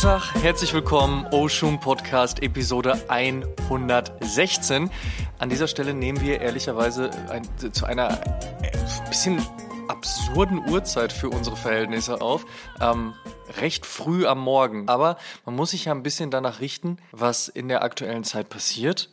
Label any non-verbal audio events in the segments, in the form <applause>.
Tag, herzlich willkommen, Oshun Podcast Episode 116. An dieser Stelle nehmen wir ehrlicherweise ein, zu einer äh, bisschen absurden Uhrzeit für unsere Verhältnisse auf. Ähm, recht früh am Morgen. Aber man muss sich ja ein bisschen danach richten, was in der aktuellen Zeit passiert.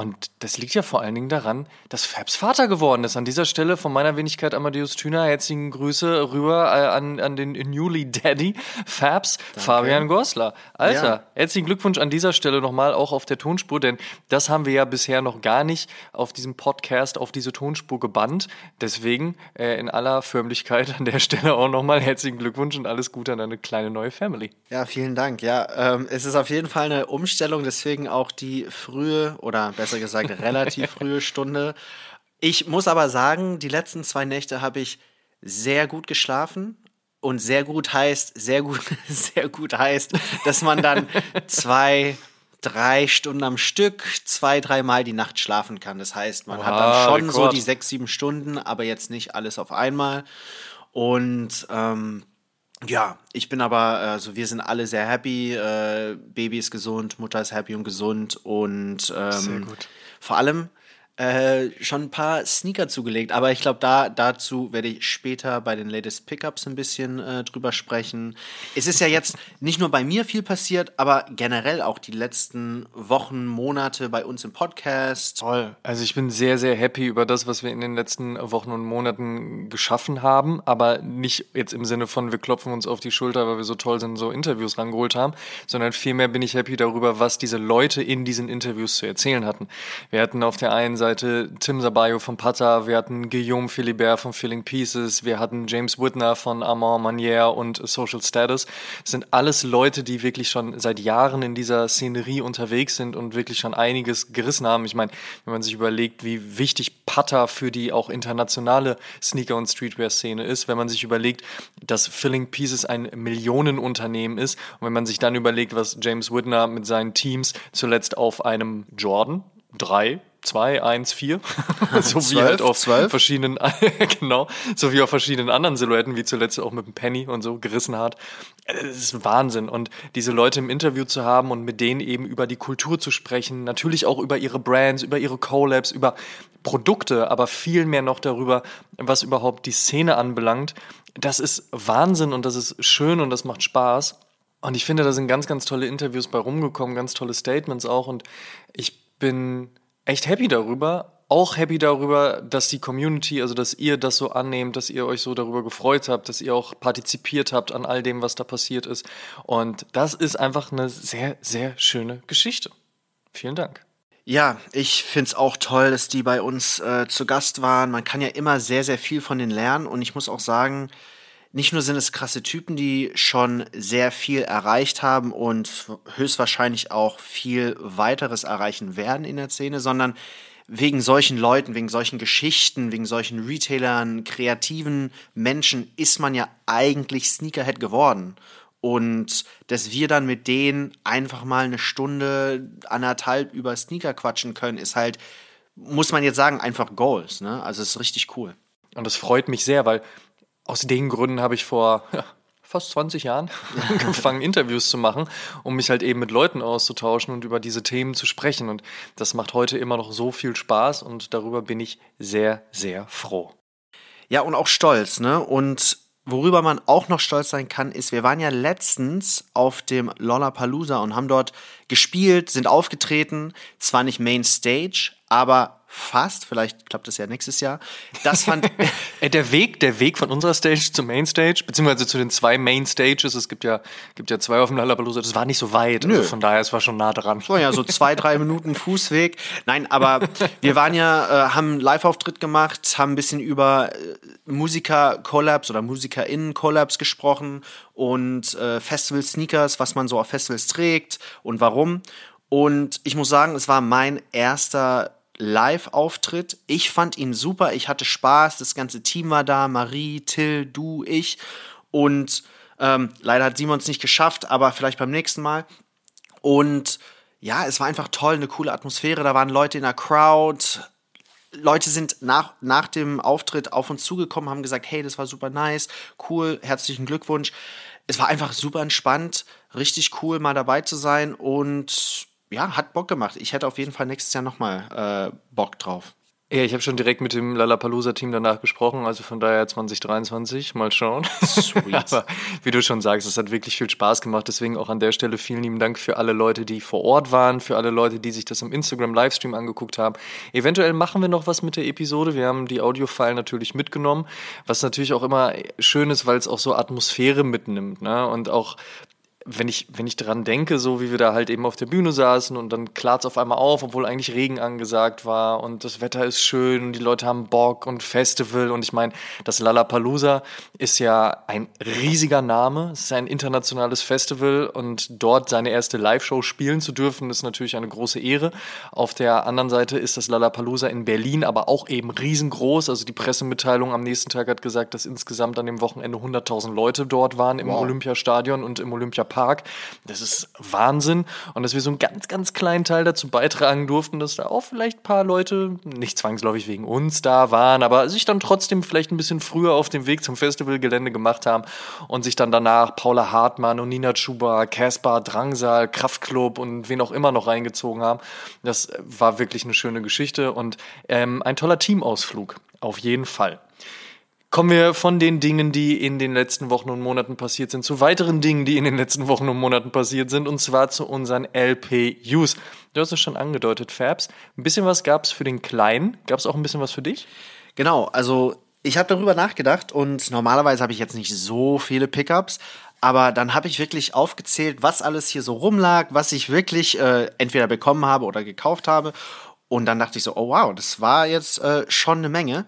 Und das liegt ja vor allen Dingen daran, dass Fabs Vater geworden ist. An dieser Stelle von meiner Wenigkeit Amadeus Thüner herzlichen Grüße rüber äh, an, an den Newly Daddy Fabs, Danke. Fabian Goslar. Alter, ja. herzlichen Glückwunsch an dieser Stelle nochmal auch auf der Tonspur, denn das haben wir ja bisher noch gar nicht auf diesem Podcast, auf diese Tonspur gebannt. Deswegen äh, in aller Förmlichkeit an der Stelle auch nochmal herzlichen Glückwunsch und alles Gute an deine kleine neue Family. Ja, vielen Dank. Ja, ähm, es ist auf jeden Fall eine Umstellung, deswegen auch die frühe oder besser besser gesagt relativ <laughs> frühe Stunde. Ich muss aber sagen, die letzten zwei Nächte habe ich sehr gut geschlafen. Und sehr gut heißt, sehr gut, <laughs> sehr gut heißt, dass man dann zwei, drei Stunden am Stück, zwei, dreimal die Nacht schlafen kann. Das heißt, man wow, hat dann schon Rekord. so die sechs, sieben Stunden, aber jetzt nicht alles auf einmal. Und ähm, ja, ich bin aber, also wir sind alle sehr happy. Äh, Baby ist gesund, Mutter ist happy und gesund und ähm, vor allem äh, schon ein paar Sneaker zugelegt. Aber ich glaube, da, dazu werde ich später bei den Latest Pickups ein bisschen äh, drüber sprechen. Es ist ja jetzt nicht nur bei mir viel passiert, aber generell auch die letzten Wochen, Monate bei uns im Podcast. Toll. Also ich bin sehr, sehr happy über das, was wir in den letzten Wochen und Monaten geschaffen haben. Aber nicht jetzt im Sinne von, wir klopfen uns auf die Schulter, weil wir so toll sind, so Interviews rangeholt haben, sondern vielmehr bin ich happy darüber, was diese Leute in diesen Interviews zu erzählen hatten. Wir hatten auf der einen Seite Seite Tim Sabayo von Pata, wir hatten Guillaume Philibert von Filling Pieces, wir hatten James Whitner von Amand Manière und Social Status. Das sind alles Leute, die wirklich schon seit Jahren in dieser Szenerie unterwegs sind und wirklich schon einiges gerissen haben. Ich meine, wenn man sich überlegt, wie wichtig Pata für die auch internationale Sneaker- und Streetwear-Szene ist, wenn man sich überlegt, dass Filling Pieces ein Millionenunternehmen ist und wenn man sich dann überlegt, was James Whitner mit seinen Teams zuletzt auf einem Jordan 3 2, 1, 4. so 12, wie halt auf 12. verschiedenen, <laughs> genau, so wie auf verschiedenen anderen Silhouetten, wie zuletzt auch mit dem Penny und so gerissen hat. Das ist Wahnsinn. Und diese Leute im Interview zu haben und mit denen eben über die Kultur zu sprechen, natürlich auch über ihre Brands, über ihre Collabs, über Produkte, aber viel mehr noch darüber, was überhaupt die Szene anbelangt. Das ist Wahnsinn und das ist schön und das macht Spaß. Und ich finde, da sind ganz, ganz tolle Interviews bei rumgekommen, ganz tolle Statements auch. Und ich bin echt happy darüber. Auch happy darüber, dass die Community, also dass ihr das so annehmt, dass ihr euch so darüber gefreut habt, dass ihr auch partizipiert habt an all dem, was da passiert ist. Und das ist einfach eine sehr, sehr schöne Geschichte. Vielen Dank. Ja, ich finde es auch toll, dass die bei uns äh, zu Gast waren. Man kann ja immer sehr, sehr viel von denen lernen. Und ich muss auch sagen, nicht nur sind es krasse Typen, die schon sehr viel erreicht haben und höchstwahrscheinlich auch viel weiteres erreichen werden in der Szene, sondern wegen solchen Leuten, wegen solchen Geschichten, wegen solchen Retailern, kreativen Menschen ist man ja eigentlich Sneakerhead geworden. Und dass wir dann mit denen einfach mal eine Stunde, anderthalb über Sneaker quatschen können, ist halt, muss man jetzt sagen, einfach Goals. Ne? Also es ist richtig cool. Und das freut mich sehr, weil aus den Gründen habe ich vor ja, fast 20 Jahren <laughs> <laughs> angefangen, Interviews zu machen, um mich halt eben mit Leuten auszutauschen und über diese Themen zu sprechen. Und das macht heute immer noch so viel Spaß und darüber bin ich sehr, sehr froh. Ja, und auch stolz, ne? Und worüber man auch noch stolz sein kann, ist, wir waren ja letztens auf dem Lollapalooza und haben dort gespielt, sind aufgetreten, zwar nicht Main Stage, aber fast, vielleicht klappt das ja nächstes Jahr. Das fand <laughs> äh, der Weg, der Weg von unserer Stage zur Mainstage, beziehungsweise zu den zwei Main Stages, es gibt ja, gibt ja zwei auf dem Lollapalooza, das war nicht so weit, Nö. Also von daher es war schon nah dran. So ja, so zwei, drei Minuten Fußweg. Nein, aber <laughs> wir waren ja, äh, haben einen Live-Auftritt gemacht, haben ein bisschen über äh, Musiker-Collabs oder MusikerInnen-Collabs gesprochen und äh, Festival-Sneakers, was man so auf Festivals trägt und warum. Und ich muss sagen, es war mein erster Live-Auftritt. Ich fand ihn super, ich hatte Spaß, das ganze Team war da, Marie, Till, du, ich. Und ähm, leider hat Simon es nicht geschafft, aber vielleicht beim nächsten Mal. Und ja, es war einfach toll, eine coole Atmosphäre. Da waren Leute in der Crowd. Leute sind nach, nach dem Auftritt auf uns zugekommen, haben gesagt, hey, das war super nice, cool, herzlichen Glückwunsch es war einfach super entspannt, richtig cool, mal dabei zu sein und ja, hat Bock gemacht. Ich hätte auf jeden Fall nächstes Jahr nochmal äh, Bock drauf. Ja, ich habe schon direkt mit dem Lollapalooza-Team danach gesprochen, also von daher 2023, mal schauen. Sweet. <laughs> Aber wie du schon sagst, es hat wirklich viel Spaß gemacht, deswegen auch an der Stelle vielen lieben Dank für alle Leute, die vor Ort waren, für alle Leute, die sich das im Instagram-Livestream angeguckt haben. Eventuell machen wir noch was mit der Episode, wir haben die Audio-File natürlich mitgenommen, was natürlich auch immer schön ist, weil es auch so Atmosphäre mitnimmt, ne? und auch wenn ich, wenn ich daran denke, so wie wir da halt eben auf der Bühne saßen und dann klart es auf einmal auf, obwohl eigentlich Regen angesagt war und das Wetter ist schön und die Leute haben Bock und Festival und ich meine, das Lollapalooza ist ja ein riesiger Name, es ist ein internationales Festival und dort seine erste Live-Show spielen zu dürfen, ist natürlich eine große Ehre. Auf der anderen Seite ist das Lollapalooza in Berlin aber auch eben riesengroß, also die Pressemitteilung am nächsten Tag hat gesagt, dass insgesamt an dem Wochenende 100.000 Leute dort waren im wow. Olympiastadion und im Olympiapark Park. Das ist Wahnsinn. Und dass wir so einen ganz, ganz kleinen Teil dazu beitragen durften, dass da auch vielleicht ein paar Leute, nicht zwangsläufig wegen uns da waren, aber sich dann trotzdem vielleicht ein bisschen früher auf dem Weg zum Festivalgelände gemacht haben und sich dann danach Paula Hartmann und Nina Chuba, Caspar, Drangsal, Kraftklub und wen auch immer noch reingezogen haben. Das war wirklich eine schöne Geschichte und ähm, ein toller Teamausflug. Auf jeden Fall. Kommen wir von den Dingen, die in den letzten Wochen und Monaten passiert sind, zu weiteren Dingen, die in den letzten Wochen und Monaten passiert sind, und zwar zu unseren LPUs. Du hast es schon angedeutet, Fabs. Ein bisschen was gab es für den Kleinen. Gab es auch ein bisschen was für dich? Genau, also ich habe darüber nachgedacht und normalerweise habe ich jetzt nicht so viele Pickups, aber dann habe ich wirklich aufgezählt, was alles hier so rumlag, was ich wirklich äh, entweder bekommen habe oder gekauft habe. Und dann dachte ich so, oh wow, das war jetzt äh, schon eine Menge.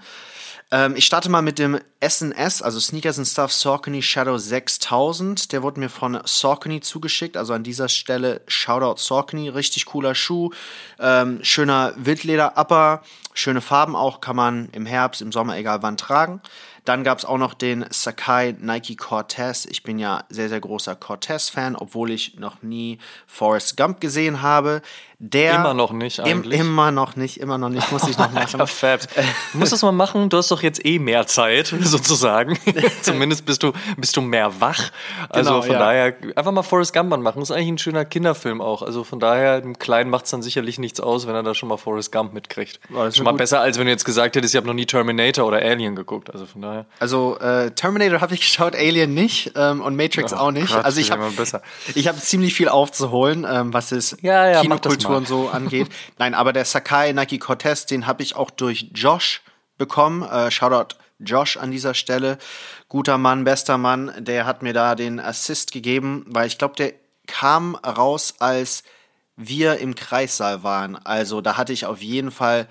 Ähm, ich starte mal mit dem SNS, also Sneakers and Stuff Saucony Shadow 6000. Der wurde mir von Saucony zugeschickt. Also an dieser Stelle Shoutout Saucony. Richtig cooler Schuh. Ähm, schöner Wildleder-Upper. Schöne Farben auch. Kann man im Herbst, im Sommer, egal wann tragen. Dann gab es auch noch den Sakai Nike Cortez. Ich bin ja sehr, sehr großer Cortez-Fan, obwohl ich noch nie Forrest Gump gesehen habe. Der immer noch nicht eigentlich. Im, immer noch nicht, immer noch nicht, muss ich noch <laughs> machen. Alter, Fab. Du musst das mal machen, du hast doch jetzt eh mehr Zeit, <laughs> sozusagen. <laughs> Zumindest bist du, bist du mehr wach. Also genau, von ja. daher, einfach mal Forrest Gump machen. Das ist eigentlich ein schöner Kinderfilm auch. Also von daher, dem Kleinen macht es dann sicherlich nichts aus, wenn er da schon mal Forrest Gump mitkriegt. War schon mal gut. besser, als wenn du jetzt gesagt hättest, ich habe noch nie Terminator oder Alien geguckt. Also von daher. Also äh, Terminator habe ich geschaut, Alien nicht ähm, und Matrix oh, auch nicht. Gott, also ich habe ich habe ziemlich viel aufzuholen, ähm, was es ja, ja, Kinokultur und so angeht. <laughs> Nein, aber der Sakai Nike Cortez, den habe ich auch durch Josh bekommen. Äh, Shoutout Josh an dieser Stelle. Guter Mann, bester Mann. Der hat mir da den Assist gegeben, weil ich glaube, der kam raus, als wir im Kreissaal waren. Also da hatte ich auf jeden Fall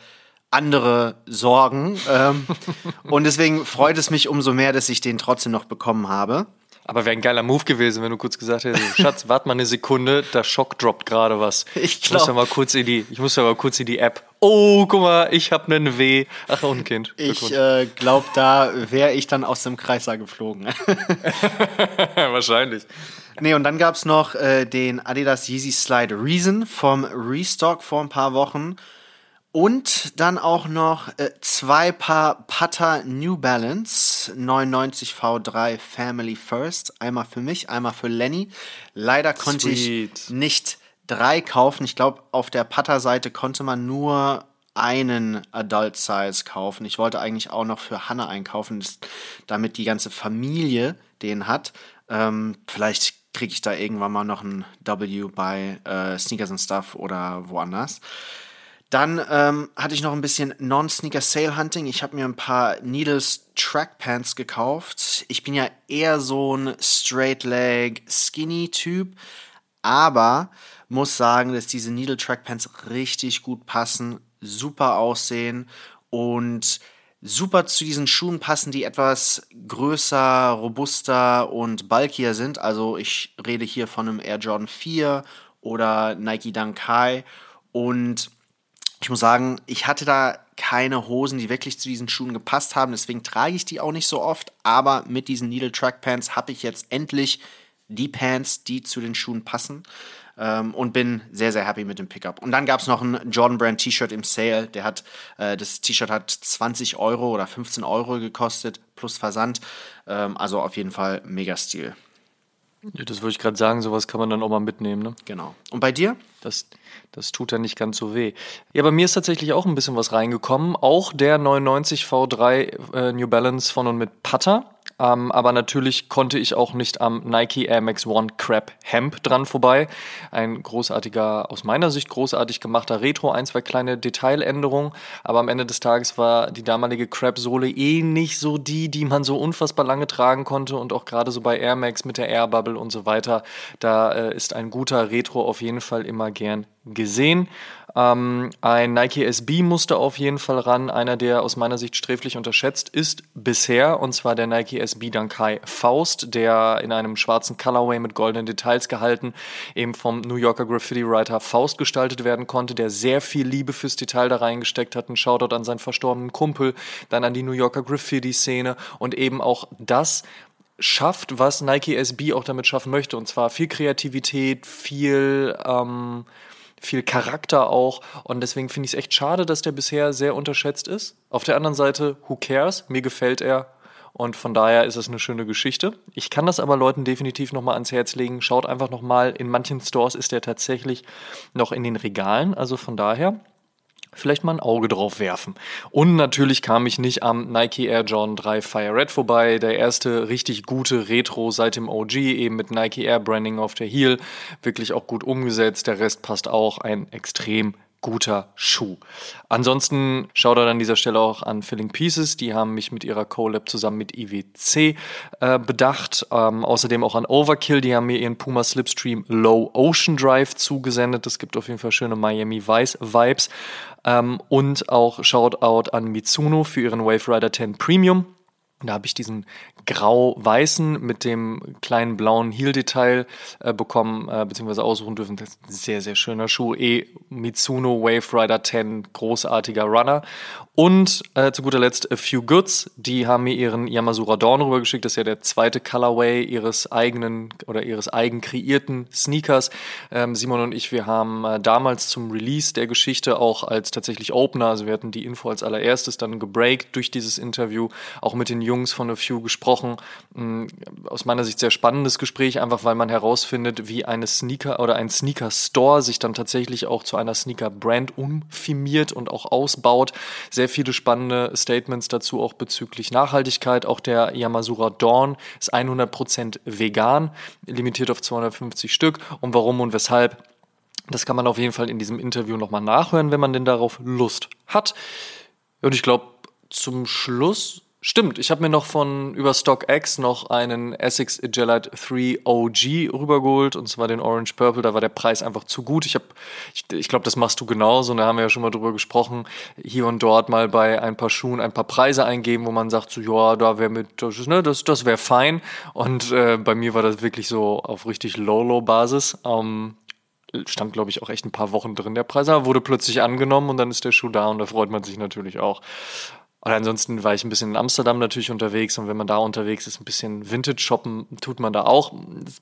andere Sorgen. Ähm, <laughs> und deswegen freut es mich umso mehr, dass ich den trotzdem noch bekommen habe. Aber wäre ein geiler Move gewesen, wenn du kurz gesagt hättest, Schatz, warte mal eine Sekunde, der Schock droppt gerade was. <laughs> Ich, glaub, ich muss ja mal kurz in die, ich muss ja mal kurz in die App. Oh, guck mal, ich habe einen W. Ach, und ein Kind. Ich äh, glaube, da wäre ich dann aus dem Kreissaal geflogen. <laughs> <laughs> Wahrscheinlich. Nee, und dann gab es noch äh, den Adidas Yeezy Slide Reason vom Restock vor ein paar Wochen. Und dann auch noch äh, zwei Paar Putter New Balance 99 V3 Family First. Einmal für mich, einmal für Lenny. Leider konnte Sweet. ich nicht drei kaufen. Ich glaube, auf der Putter-Seite konnte man nur einen Adult Size kaufen. Ich wollte eigentlich auch noch für Hannah einkaufen, damit die ganze Familie den hat. Ähm, vielleicht kriege ich da irgendwann mal noch ein W bei äh, Sneakers and Stuff oder woanders. Dann ähm, hatte ich noch ein bisschen Non-Sneaker Sale Hunting. Ich habe mir ein paar Needles Track Pants gekauft. Ich bin ja eher so ein Straight Leg Skinny Typ, aber muss sagen, dass diese Needle Track Pants richtig gut passen, super aussehen und super zu diesen Schuhen passen, die etwas größer, robuster und bulkier sind. Also ich rede hier von einem Air Jordan 4 oder Nike Dunk High und ich muss sagen, ich hatte da keine Hosen, die wirklich zu diesen Schuhen gepasst haben. Deswegen trage ich die auch nicht so oft. Aber mit diesen Needle Track Pants habe ich jetzt endlich die Pants, die zu den Schuhen passen. Ähm, und bin sehr, sehr happy mit dem Pickup. Und dann gab es noch ein Jordan Brand T-Shirt im Sale. Der hat, äh, das T-Shirt hat 20 Euro oder 15 Euro gekostet, plus Versand. Ähm, also auf jeden Fall mega Stil. Ja, das würde ich gerade sagen, sowas kann man dann auch mal mitnehmen. Ne? Genau. Und bei dir? Das, das tut ja nicht ganz so weh. Ja, bei mir ist tatsächlich auch ein bisschen was reingekommen. Auch der 99 V3 äh, New Balance von und mit Putter. Ähm, aber natürlich konnte ich auch nicht am Nike Air Max One Crab Hemp dran vorbei. Ein großartiger, aus meiner Sicht großartig gemachter Retro, ein, zwei kleine Detailänderungen. Aber am Ende des Tages war die damalige Crab-Sohle eh nicht so die, die man so unfassbar lange tragen konnte. Und auch gerade so bei Air Max mit der Air Bubble und so weiter, da äh, ist ein guter Retro auf jeden Fall immer gern gesehen. Ähm, ein Nike SB musste auf jeden Fall ran. Einer, der aus meiner Sicht sträflich unterschätzt ist bisher, und zwar der Nike SB Dankai Faust, der in einem schwarzen Colorway mit goldenen Details gehalten eben vom New Yorker Graffiti-Writer Faust gestaltet werden konnte, der sehr viel Liebe fürs Detail da reingesteckt hat. Ein Shoutout an seinen verstorbenen Kumpel, dann an die New Yorker Graffiti-Szene und eben auch das, schafft, was Nike SB auch damit schaffen möchte. Und zwar viel Kreativität, viel ähm, viel Charakter auch. Und deswegen finde ich es echt schade, dass der bisher sehr unterschätzt ist. Auf der anderen Seite, who cares? Mir gefällt er. Und von daher ist es eine schöne Geschichte. Ich kann das aber Leuten definitiv nochmal ans Herz legen. Schaut einfach nochmal, in manchen Stores ist der tatsächlich noch in den Regalen. Also von daher, vielleicht mal ein Auge drauf werfen. Und natürlich kam ich nicht am Nike Air Jordan 3 Fire Red vorbei. Der erste richtig gute Retro seit dem OG, eben mit Nike Air Branding auf der Heel. Wirklich auch gut umgesetzt. Der Rest passt auch. Ein extrem guter Schuh. Ansonsten schaut an dieser Stelle auch an Filling Pieces. Die haben mich mit ihrer Collab zusammen mit IWC äh, bedacht. Ähm, außerdem auch an Overkill. Die haben mir ihren Puma Slipstream Low Ocean Drive zugesendet. Das gibt auf jeden Fall schöne Miami Vice Vibes. Ähm, und auch Shoutout an Mitsuno für ihren Wave Rider 10 Premium. Da habe ich diesen grau-weißen mit dem kleinen blauen Heel-Detail äh, bekommen, äh, beziehungsweise aussuchen dürfen. Das ist ein sehr, sehr schöner Schuh. E Mitsuno Wave Rider 10, großartiger Runner. Und äh, zu guter Letzt A Few Goods. Die haben mir ihren Yamasura Dawn rübergeschickt. Das ist ja der zweite Colorway ihres eigenen oder ihres eigen kreierten Sneakers. Ähm, Simon und ich, wir haben äh, damals zum Release der Geschichte auch als tatsächlich Opener, also wir hatten die Info als allererstes dann gebreakt durch dieses Interview, auch mit den Jungs von A Few gesprochen. Ähm, aus meiner Sicht sehr spannendes Gespräch, einfach weil man herausfindet, wie eine Sneaker oder ein Sneaker Store sich dann tatsächlich auch zu einer Sneaker Brand umfirmiert und auch ausbaut. Sehr viele spannende Statements dazu auch bezüglich Nachhaltigkeit. Auch der Yamasura Dawn ist 100% vegan, limitiert auf 250 Stück. Und warum und weshalb, das kann man auf jeden Fall in diesem Interview nochmal nachhören, wenn man denn darauf Lust hat. Und ich glaube, zum Schluss Stimmt, ich habe mir noch von über StockX noch einen Essex Gelite 3 OG rübergeholt und zwar den Orange Purple. Da war der Preis einfach zu gut. Ich habe, ich, ich glaube, das machst du genauso. Und da haben wir ja schon mal drüber gesprochen. Hier und dort mal bei ein paar Schuhen ein paar Preise eingeben, wo man sagt so, ja, da wäre mit, das, ne, das, das wäre fein. Und äh, bei mir war das wirklich so auf richtig Low-Low-Basis. Ähm, stand, glaube ich, auch echt ein paar Wochen drin. Der Preis wurde plötzlich angenommen und dann ist der Schuh da und da freut man sich natürlich auch. Und ansonsten war ich ein bisschen in Amsterdam natürlich unterwegs und wenn man da unterwegs ist, ein bisschen Vintage shoppen tut man da auch.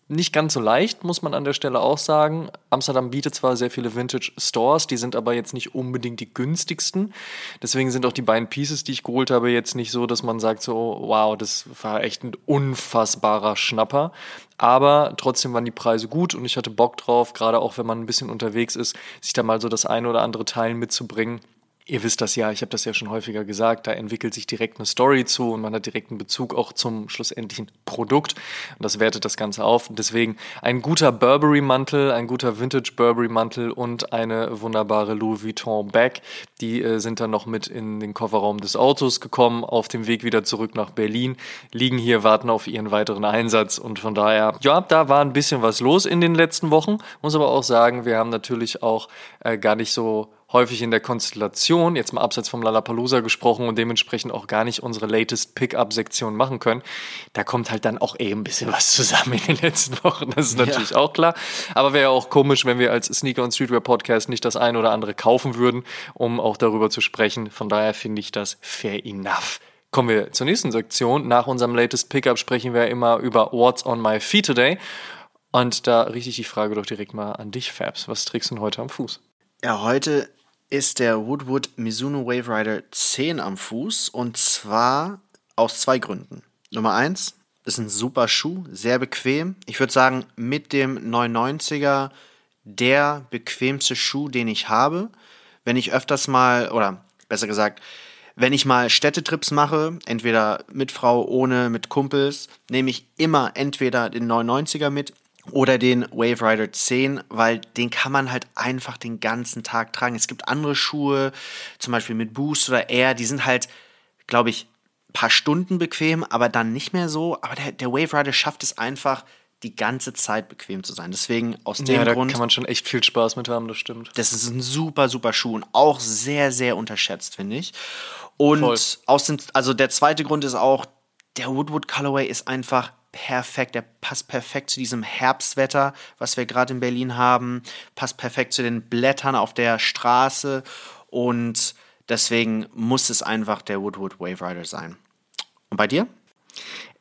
Nicht ganz so leicht, muss man an der Stelle auch sagen. Amsterdam bietet zwar sehr viele Vintage Stores, die sind aber jetzt nicht unbedingt die günstigsten. Deswegen sind auch die beiden Pieces, die ich geholt habe, jetzt nicht so, dass man sagt so, wow, das war echt ein unfassbarer Schnapper. Aber trotzdem waren die Preise gut und ich hatte Bock drauf, gerade auch wenn man ein bisschen unterwegs ist, sich da mal so das eine oder andere Teil mitzubringen Ihr wisst das ja, ich habe das ja schon häufiger gesagt, da entwickelt sich direkt eine Story zu und man hat direkten Bezug auch zum schlussendlichen Produkt und das wertet das Ganze auf. Und deswegen ein guter Burberry-Mantel, ein guter Vintage Burberry-Mantel und eine wunderbare Louis Vuitton Bag, die äh, sind dann noch mit in den Kofferraum des Autos gekommen, auf dem Weg wieder zurück nach Berlin, liegen hier, warten auf ihren weiteren Einsatz und von daher, ja, da war ein bisschen was los in den letzten Wochen, muss aber auch sagen, wir haben natürlich auch äh, gar nicht so häufig in der Konstellation, jetzt mal abseits vom Lollapalooza gesprochen und dementsprechend auch gar nicht unsere latest Pickup-Sektion machen können. Da kommt halt dann auch eh ein bisschen was zusammen in den letzten Wochen. Das ist natürlich ja. auch klar. Aber wäre ja auch komisch, wenn wir als Sneaker und Streetwear Podcast nicht das ein oder andere kaufen würden, um auch darüber zu sprechen. Von daher finde ich das fair enough. Kommen wir zur nächsten Sektion. Nach unserem latest Pickup sprechen wir immer über What's on my feet today. Und da richte ich die Frage doch direkt mal an dich, Fabs. Was trägst du denn heute am Fuß? Ja, heute ist der Woodwood Mizuno Wave Rider 10 am Fuß und zwar aus zwei Gründen. Nummer eins, ist ein super Schuh, sehr bequem. Ich würde sagen, mit dem 990er der bequemste Schuh, den ich habe. Wenn ich öfters mal, oder besser gesagt, wenn ich mal Städtetrips mache, entweder mit Frau, ohne, mit Kumpels, nehme ich immer entweder den 990er mit oder den Wave Rider 10, weil den kann man halt einfach den ganzen Tag tragen. Es gibt andere Schuhe, zum Beispiel mit Boost oder Air, die sind halt, glaube ich, ein paar Stunden bequem, aber dann nicht mehr so. Aber der, der Wave Rider schafft es einfach, die ganze Zeit bequem zu sein. Deswegen aus dem ja, da Grund. kann man schon echt viel Spaß mit haben, das stimmt. Das ist ein super, super Schuh und auch sehr, sehr unterschätzt, finde ich. Und Voll. aus dem, also der zweite Grund ist auch, der Woodwood Colorway ist einfach perfekt. Der passt perfekt zu diesem Herbstwetter, was wir gerade in Berlin haben. Passt perfekt zu den Blättern auf der Straße. Und deswegen muss es einfach der Woodwood Wave Rider sein. Und bei dir?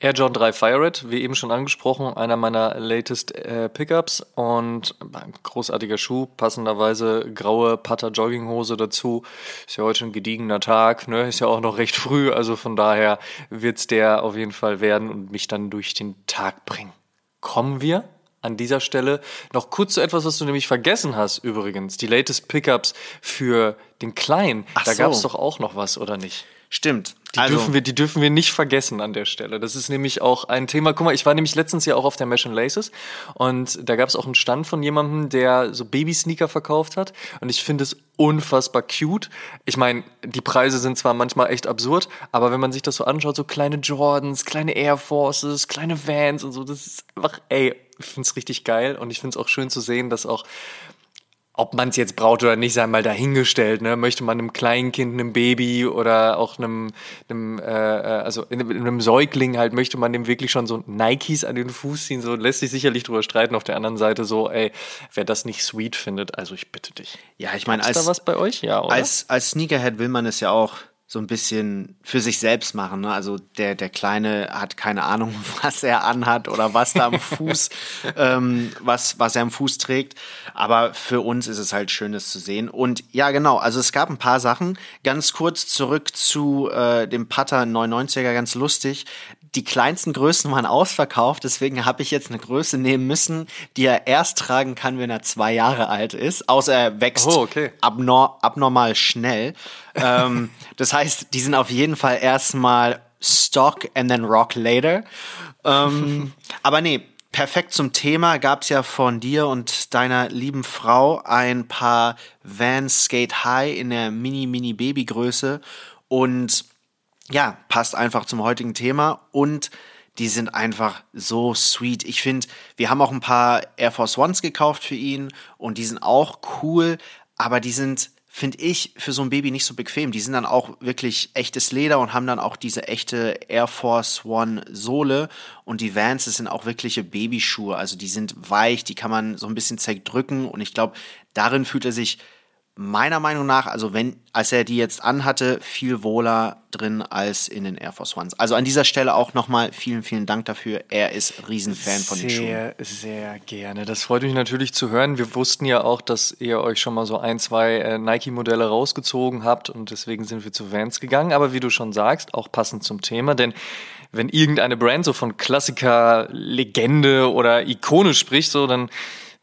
Air John 3 Fire Red, wie eben schon angesprochen, einer meiner latest äh, Pickups und ein großartiger Schuh, passenderweise graue Putter Jogginghose dazu. Ist ja heute ein gediegener Tag, ne? Ist ja auch noch recht früh, also von daher wird's der auf jeden Fall werden und mich dann durch den Tag bringen. Kommen wir an dieser Stelle noch kurz zu etwas, was du nämlich vergessen hast, übrigens. Die latest Pickups für den Kleinen. Ach da so. gab's doch auch noch was, oder nicht? Stimmt. Die, also, dürfen wir, die dürfen wir nicht vergessen an der Stelle. Das ist nämlich auch ein Thema. Guck mal, ich war nämlich letztens ja auch auf der Mesh Laces und da gab es auch einen Stand von jemandem, der so Babysneaker verkauft hat und ich finde es unfassbar cute. Ich meine, die Preise sind zwar manchmal echt absurd, aber wenn man sich das so anschaut, so kleine Jordans, kleine Air Forces, kleine Vans und so, das ist einfach, ey, ich finde es richtig geil und ich finde es auch schön zu sehen, dass auch ob man es jetzt braucht oder nicht, sei mal dahingestellt. Ne? Möchte man einem Kleinkind, einem Baby oder auch einem, einem äh, äh also in, in einem Säugling halt, möchte man dem wirklich schon so Nikes an den Fuß ziehen? So lässt sich sicherlich drüber streiten. Auf der anderen Seite so, ey, wer das nicht sweet findet, also ich bitte dich. Ja, ich meine, als da was bei euch, ja, oder? Als als Sneakerhead will man es ja auch so ein bisschen für sich selbst machen. Ne? Also der, der Kleine hat keine Ahnung, <laughs> was er anhat oder was da am <laughs> Fuß, ähm, was, was er am Fuß trägt. Aber für uns ist es halt schön, das zu sehen. Und ja, genau, also es gab ein paar Sachen. Ganz kurz zurück zu äh, dem Putter 99er, ganz lustig die kleinsten Größen waren ausverkauft, deswegen habe ich jetzt eine Größe nehmen müssen, die er erst tragen kann, wenn er zwei Jahre alt ist, außer er wächst oh, okay. abnor abnormal schnell. ähm, <laughs> das heißt, die sind auf jeden Fall erstmal Stock and then Rock later. Ähm, <laughs> aber nee, perfekt zum Thema gab es ja von dir und deiner lieben Frau ein paar Vans Skate High in der Mini-Mini-Baby-Größe und ja, passt einfach zum heutigen Thema und die sind einfach so sweet. Ich finde, wir haben auch ein paar Air Force Ones gekauft für ihn und die sind auch cool, aber die sind, finde ich, für so ein Baby nicht so bequem. Die sind dann auch wirklich echtes Leder und haben dann auch diese echte Air Force One Sohle und die Vans, das sind auch wirkliche Babyschuhe. Also die sind weich, die kann man so ein bisschen zerdrücken und ich glaube, darin fühlt er sich meiner Meinung nach, also wenn, als er die jetzt anhatte, viel wohler drin als in den Air Force Ones. Also an dieser Stelle auch nochmal vielen, vielen Dank dafür. Er ist Riesenfan von den Schuhen. Sehr, sehr gerne. Das freut mich natürlich zu hören. Wir wussten ja auch, dass ihr euch schon mal so ein, zwei äh, Nike-Modelle rausgezogen habt und deswegen sind wir zu Vans gegangen. Aber wie du schon sagst, auch passend zum Thema, denn wenn irgendeine Brand so von Klassiker, Legende oder Ikone spricht, so dann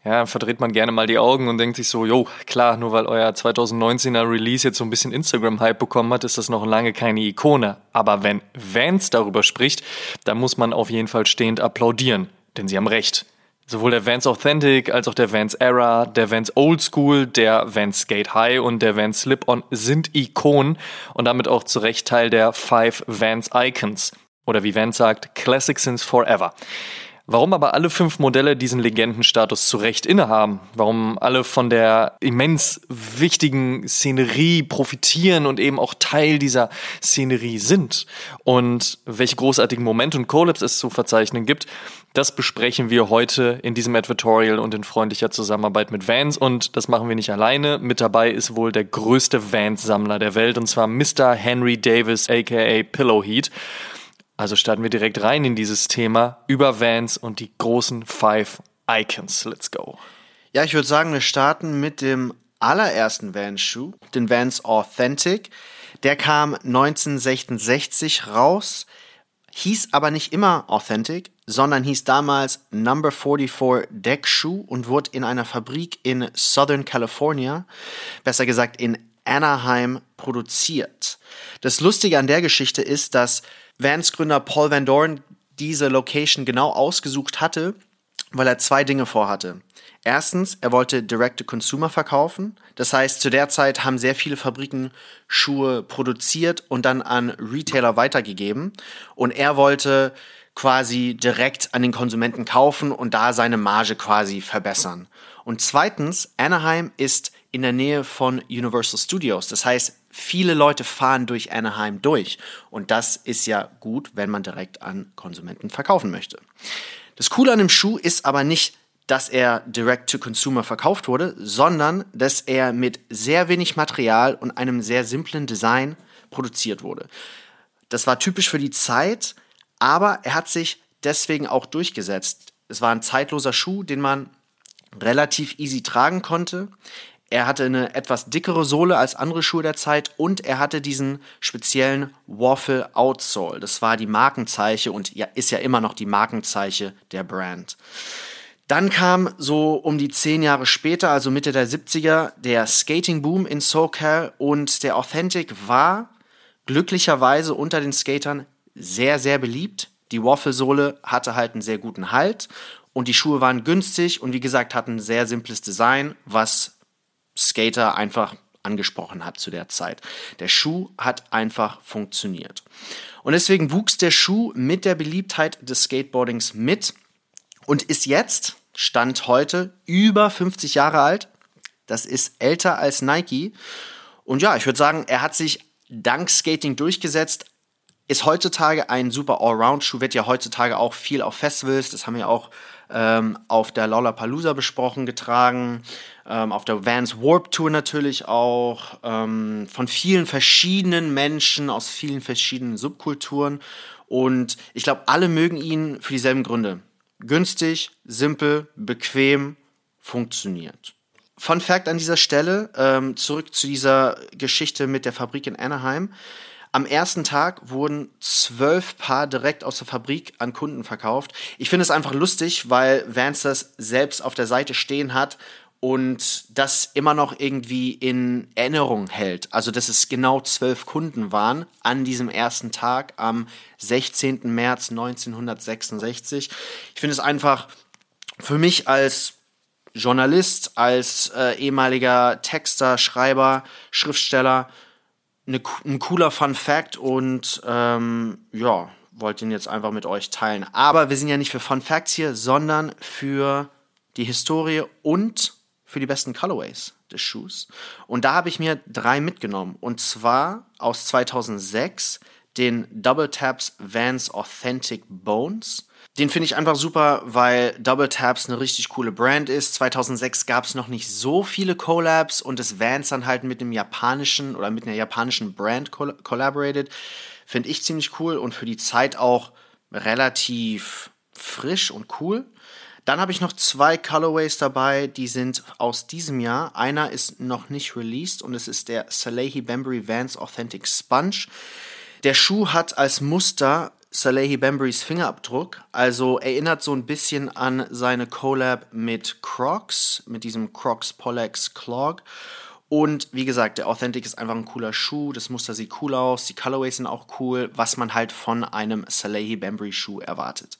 ja, verdreht man gerne mal die Augen und denkt sich so, jo, klar, nur weil euer 2019er Release jetzt so ein bisschen Instagram-Hype bekommen hat, ist das noch lange keine Ikone. Aber wenn Vance darüber spricht, dann muss man auf jeden Fall stehend applaudieren, denn sie haben recht. Sowohl der Vans Authentic als auch der Vans Era, der Vans Old School, der Vans Skate High und der Vans Slip-On sind Ikonen und damit auch zu Recht Teil der Five Vans Icons. Oder wie Vans sagt, Classic Since Forever. Warum aber alle fünf Modelle diesen Legendenstatus zu Recht innehaben, warum alle von der immens wichtigen Szenerie profitieren und eben auch Teil dieser Szenerie sind und welche großartigen Momente und Collabs es zu verzeichnen gibt, das besprechen wir heute in diesem Advertorial und in freundlicher Zusammenarbeit mit Vans und das machen wir nicht alleine. Mit dabei ist wohl der größte Vans-Sammler der Welt und zwar Mr. Henry Davis aka Pillowheat. Also starten wir direkt rein in dieses Thema über Vans und die großen Five Icons. Let's go. Ja, ich würde sagen, wir starten mit dem allerersten Vans-Schuh, den Vans Authentic. Der kam 1966 raus. hieß aber nicht immer Authentic, sondern hieß damals Number 44 Deck Shoe und wurde in einer Fabrik in Southern California, besser gesagt in Anaheim, produziert. Das Lustige an der Geschichte ist, dass Vans Gründer Paul Van Dorn diese Location genau ausgesucht hatte, weil er zwei Dinge vorhatte. Erstens, er wollte Direct-to-Consumer verkaufen. Das heißt, zu der Zeit haben sehr viele Fabriken Schuhe produziert und dann an Retailer weitergegeben. Und er wollte quasi direkt an den Konsumenten kaufen und da seine Marge quasi verbessern. Und zweitens, Anaheim ist in der Nähe von Universal Studios. Das heißt, viele Leute fahren durch Anaheim durch. Und das ist ja gut, wenn man direkt an Konsumenten verkaufen möchte. Das Coole an dem Schuh ist aber nicht, dass er direct to consumer verkauft wurde, sondern dass er mit sehr wenig Material und einem sehr simplen Design produziert wurde. Das war typisch für die Zeit, aber er hat sich deswegen auch durchgesetzt. Es war ein zeitloser Schuh, den man relativ easy tragen konnte. Er hatte eine etwas dickere Sohle als andere Schuhe der Zeit und er hatte diesen speziellen Waffle Outsole. Das war die Markenzeiche und ja, ist ja immer noch die Markenzeiche der Brand. Dann kam so um die zehn Jahre später, also Mitte der 70er, der Skating-Boom in SoCal und der Authentic war glücklicherweise unter den Skatern sehr, sehr beliebt. Die Waffle-Sohle hatte halt einen sehr guten Halt und die Schuhe waren günstig und wie gesagt hatten ein sehr simples Design, was Skater einfach angesprochen hat zu der Zeit. Der Schuh hat einfach funktioniert. Und deswegen wuchs der Schuh mit der Beliebtheit des Skateboardings mit und ist jetzt, Stand heute, über 50 Jahre alt. Das ist älter als Nike. Und ja, ich würde sagen, er hat sich dank Skating durchgesetzt, ist heutzutage ein super Allround-Schuh, wird ja heutzutage auch viel auf Festivals, das haben wir auch ähm, auf der Lollapalooza besprochen, getragen, ähm, auf der Vans Warp Tour natürlich auch, ähm, von vielen verschiedenen Menschen aus vielen verschiedenen Subkulturen. Und ich glaube, alle mögen ihn für dieselben Gründe günstig, simpel, bequem, funktioniert. Fun Fact an dieser Stelle, ähm, zurück zu dieser Geschichte mit der Fabrik in Anaheim. Am ersten Tag wurden zwölf Paar direkt aus der Fabrik an Kunden verkauft. Ich finde es einfach lustig, weil Vance das selbst auf der Seite stehen hat und das immer noch irgendwie in Erinnerung hält. Also, dass es genau zwölf Kunden waren an diesem ersten Tag am 16. März 1966. Ich finde es einfach für mich als Journalist, als äh, ehemaliger Texter, Schreiber, Schriftsteller eine, ein cooler Fun Fact und ähm, ja, wollte ihn jetzt einfach mit euch teilen. Aber wir sind ja nicht für Fun Facts hier, sondern für die Historie und für die besten Colorways des Schuhs. Und da habe ich mir drei mitgenommen. Und zwar aus 2006 den Double Taps Vans Authentic Bones. Den finde ich einfach super, weil Double Taps eine richtig coole Brand ist. 2006 gab es noch nicht so viele Collabs und das Vans dann halt mit einem japanischen oder mit einer japanischen Brand collaborated. Finde ich ziemlich cool und für die Zeit auch relativ frisch und cool. Dann habe ich noch zwei Colorways dabei, die sind aus diesem Jahr. Einer ist noch nicht released und es ist der Salehi Bembury Vans Authentic Sponge. Der Schuh hat als Muster Salehi Bemburys Fingerabdruck, also erinnert so ein bisschen an seine Collab mit Crocs, mit diesem Crocs Polex Clog. Und wie gesagt, der Authentic ist einfach ein cooler Schuh. Das Muster sieht cool aus. Die Colorways sind auch cool, was man halt von einem Salehi Bembury Schuh erwartet.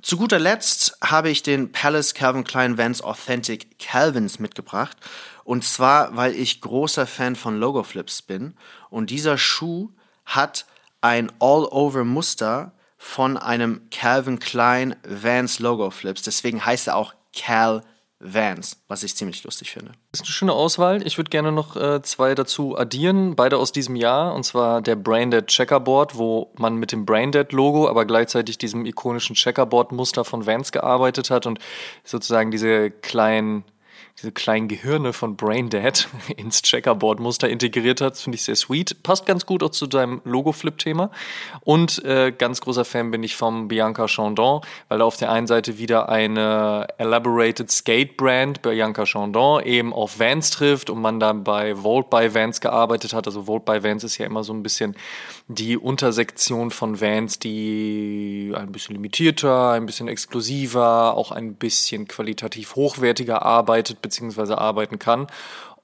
Zu guter Letzt habe ich den Palace Calvin Klein Vans Authentic Calvins mitgebracht. Und zwar, weil ich großer Fan von Logo Flips bin. Und dieser Schuh hat ein All-Over-Muster von einem Calvin Klein Vans Logo Flips. Deswegen heißt er auch Cal Vans, was ich ziemlich lustig finde. Das ist eine schöne Auswahl. Ich würde gerne noch äh, zwei dazu addieren, beide aus diesem Jahr. Und zwar der Braindead Checkerboard, wo man mit dem Braindead-Logo, aber gleichzeitig diesem ikonischen Checkerboard-Muster von Vans gearbeitet hat und sozusagen diese kleinen diese kleinen Gehirne von Braindead <laughs> ins Checkerboard-Muster integriert hat. Finde ich sehr sweet. Passt ganz gut auch zu deinem Logo-Flip-Thema. Und äh, ganz großer Fan bin ich vom Bianca Chandon, weil er auf der einen Seite wieder eine Elaborated Skate-Brand, Bianca Chandon, eben auf Vans trifft und man dann bei Vault by Vans gearbeitet hat. Also Vault by Vans ist ja immer so ein bisschen die Untersektion von Vans, die ein bisschen limitierter, ein bisschen exklusiver, auch ein bisschen qualitativ hochwertiger arbeitet bzw. arbeiten kann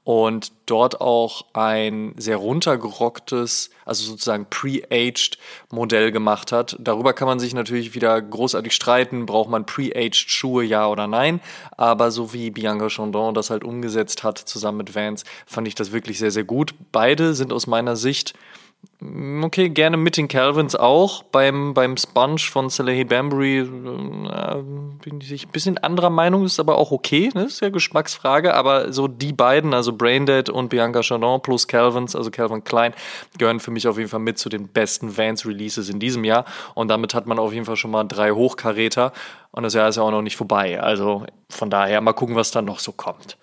und dort auch ein sehr runtergerocktes, also sozusagen pre-aged Modell gemacht hat. Darüber kann man sich natürlich wieder großartig streiten, braucht man pre-aged Schuhe, ja oder nein, aber so wie Bianca Chandon das halt umgesetzt hat zusammen mit Vans, fand ich das wirklich sehr, sehr gut. Beide sind aus meiner Sicht okay, gerne mit den Calvins auch. Beim, beim Sponge von Salehi Bambury äh, bin ich ein bisschen anderer Meinung, ist aber auch okay, ne? ist ja Geschmacksfrage. Aber so die beiden, also Braindead und Bianca Chardon plus Calvins, also Calvin Klein, gehören für mich auf jeden Fall mit zu den besten Vans-Releases in diesem Jahr. Und damit hat man auf jeden Fall schon mal drei Hochkaräter. Und das Jahr ist ja auch noch nicht vorbei. Also von daher mal gucken, was dann noch so kommt.